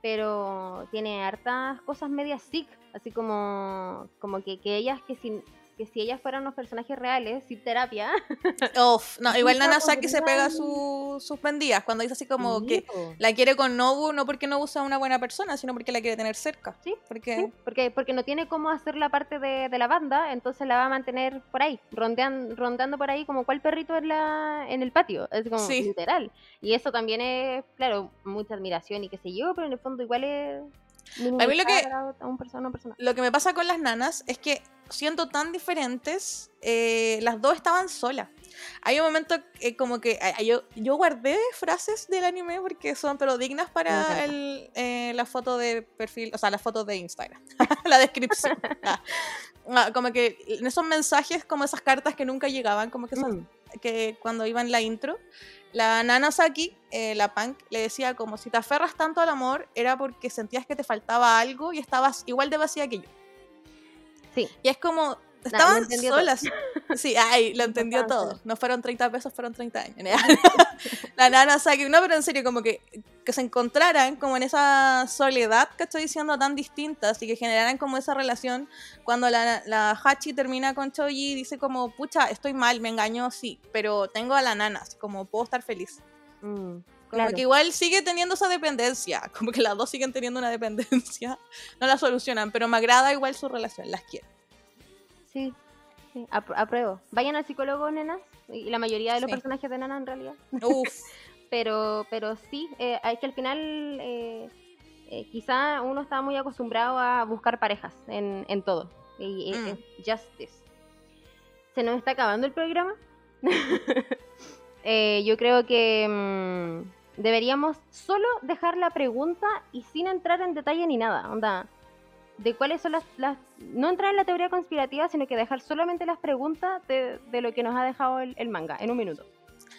pero tiene hartas cosas medias sick, así como, como que, que ellas, que si, que si ellas fueran unos personajes reales, sin terapia, Uf, no, igual Nunca Nana Saki se pega su- sus pendidas cuando dice así como Sí, que la quiere con Nobu, no porque Nobu sea una buena persona, sino porque la quiere tener cerca. Sí, Porque Sí, porque, porque no tiene cómo hacer la parte de, de la banda, entonces la va a mantener por ahí, rondean- rondando por ahí como cual perrito en, la, en el patio, es como Sí. literal. Y eso también es, claro, mucha admiración y qué sé yo, pero en el fondo igual es... mí lo que- A, a un persona, persona. lo que me pasa con las nanas es que siendo tan diferentes, eh, las dos estaban solas. Hay un momento eh, como que eh, yo, yo guardé frases del anime porque son pero dignas para el, eh, la foto de perfil, o sea, la foto de Instagram, la descripción. Ah. Ah, como que esos mensajes, como esas cartas que nunca llegaban, como que son Mm. que cuando iba en la intro, la Nana Saki, eh, la punk, le decía como si te aferras tanto al amor era porque sentías que te faltaba algo y estabas igual de vacía que yo. Sí. Y es como, estaban todo. solas. Sí, ay, lo entendió todo. No fueron 30 pesos, fueron 30 años. la Nana Saki, no, pero en serio, como que, que se encontraran como en esa soledad que estoy diciendo tan distintas y que generaran como esa relación cuando la, la Hachi termina con Choji y dice como, pucha, estoy mal, me engañó, sí, pero tengo a la nana, así como puedo estar feliz. Mm, Como claro. que igual sigue teniendo esa dependencia, como que las dos siguen teniendo una dependencia, no la solucionan, pero me agrada igual su relación, las quiero. Sí, sí, apr- apruebo. Vayan al psicólogo, nenas, y la mayoría de los Sí. personajes de Nana en realidad. Uf, pero pero sí eh, hay que al final eh, eh, quizá uno está muy acostumbrado a buscar parejas en, en todo y, Mm. justice. Se nos está acabando el programa. Eh, yo creo que mm, deberíamos solo dejar la pregunta y sin entrar en detalle ni nada onda de cuáles son las, las no entrar en la teoría conspirativa sino que dejar solamente las preguntas de, de lo que nos ha dejado el- el manga en un minuto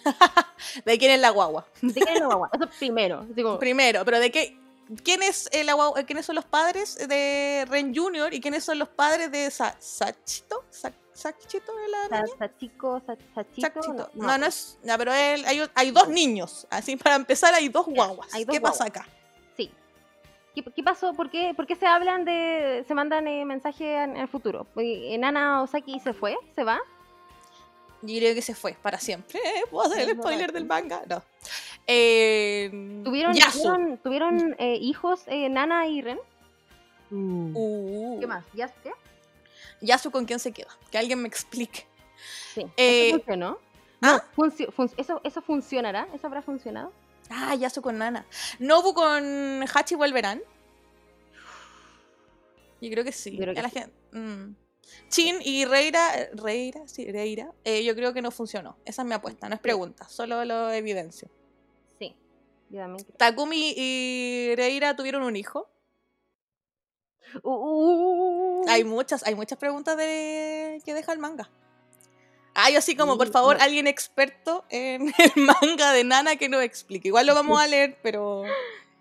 ¿de quién es la guagua? ¿De qué es la guagua? Eso primero. Primero, pero ¿de qué? ¿Quién es el agua- eh, ¿Quiénes son los padres de Ren Jr. y quiénes son los padres de Sa Sachito? Sa ¿Sachito de la Sa- niña? Sachiko, Sa- Sachiko, Sachito. no, No, no es. ya, pero él, hay, hay dos niños. Así para empezar, hay dos guaguas. hay dos ¿Qué pasa acá? Sí. ¿Qué, qué pasó? ¿Por qué, por qué se hablan de. se mandan eh, mensajes en el futuro? Eh, Nana Osaki se fue, se va. Yo creo que se fue para siempre. ¿Eh? ¿Puedo hacer el spoiler del manga? No. Eh, ¿Tuvieron, Yasu. tuvieron, tuvieron, eh, hijos eh, Nana y Ren? Uh, ¿Qué más? ¿Ya qué? Yasu, ¿con quién se queda? Que alguien me explique. Sí. Eh, ¿Eso funcionó? ¿ah? No, funcio- fun- eso, ¿Eso funcionará? ¿Eso habrá funcionado? Ah, Yasu con Nana. Nobu con Hachi volverán. Yo creo que sí. Creo que A la sí. gen- mm. Chin y Reira, Reira, sí, Reira, eh, yo creo que no funcionó. Esa es mi apuesta, no es pregunta, solo lo evidencio. Sí, yo también creo. Takumi y Reira tuvieron un hijo. Uh. Hay muchas, hay muchas preguntas de que deja el manga. Ay, así como, por favor, no. alguien experto en el manga de Nana que nos explique. Igual lo vamos a leer, pero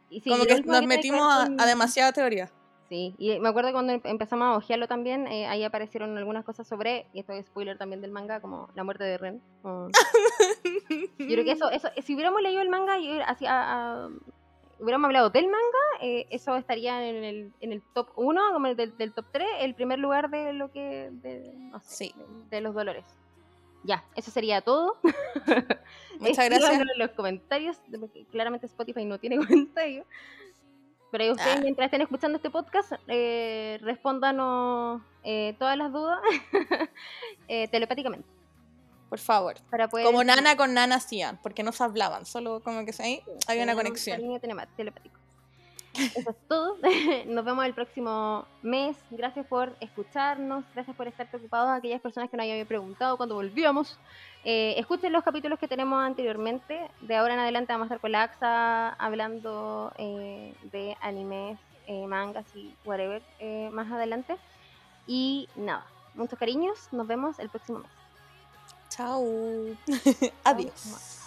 Y como que nos metimos a, a demasiada teoría. Sí, y me acuerdo cuando em- empezamos a ojearlo también, eh, ahí aparecieron algunas cosas sobre, y esto es spoiler también del manga, como la muerte de Ren. como- Yo creo que eso, eso, si hubiéramos leído el manga y a- a- hubiéramos hablado del manga, eh, eso estaría en el, en el top 1, como el del, del top 3, el primer lugar de lo que, de, no sé, Sí. de, de los dolores. Ya, eso sería todo. Muchas gracias. en los comentarios, claramente Spotify no tiene comentarios. Pero ustedes, Ah. mientras estén escuchando este podcast, eh, respóndanos eh, todas las dudas eh, telepáticamente. Por favor. Para poder Como Nana con Nana hacían, porque no se hablaban, solo como que ahí había una conexión. telepático. Eso es todo. Nos vemos el próximo mes. Gracias por escucharnos. Gracias por estar preocupados. Aquellas personas que nos habían preguntado cuando volvíamos. Eh, escuchen los capítulos que tenemos anteriormente. De ahora en adelante vamos a estar con la AXA hablando eh, de animes, eh, mangas y whatever más adelante. Y nada, muchos cariños. Nos vemos el próximo mes. Chao. Adiós.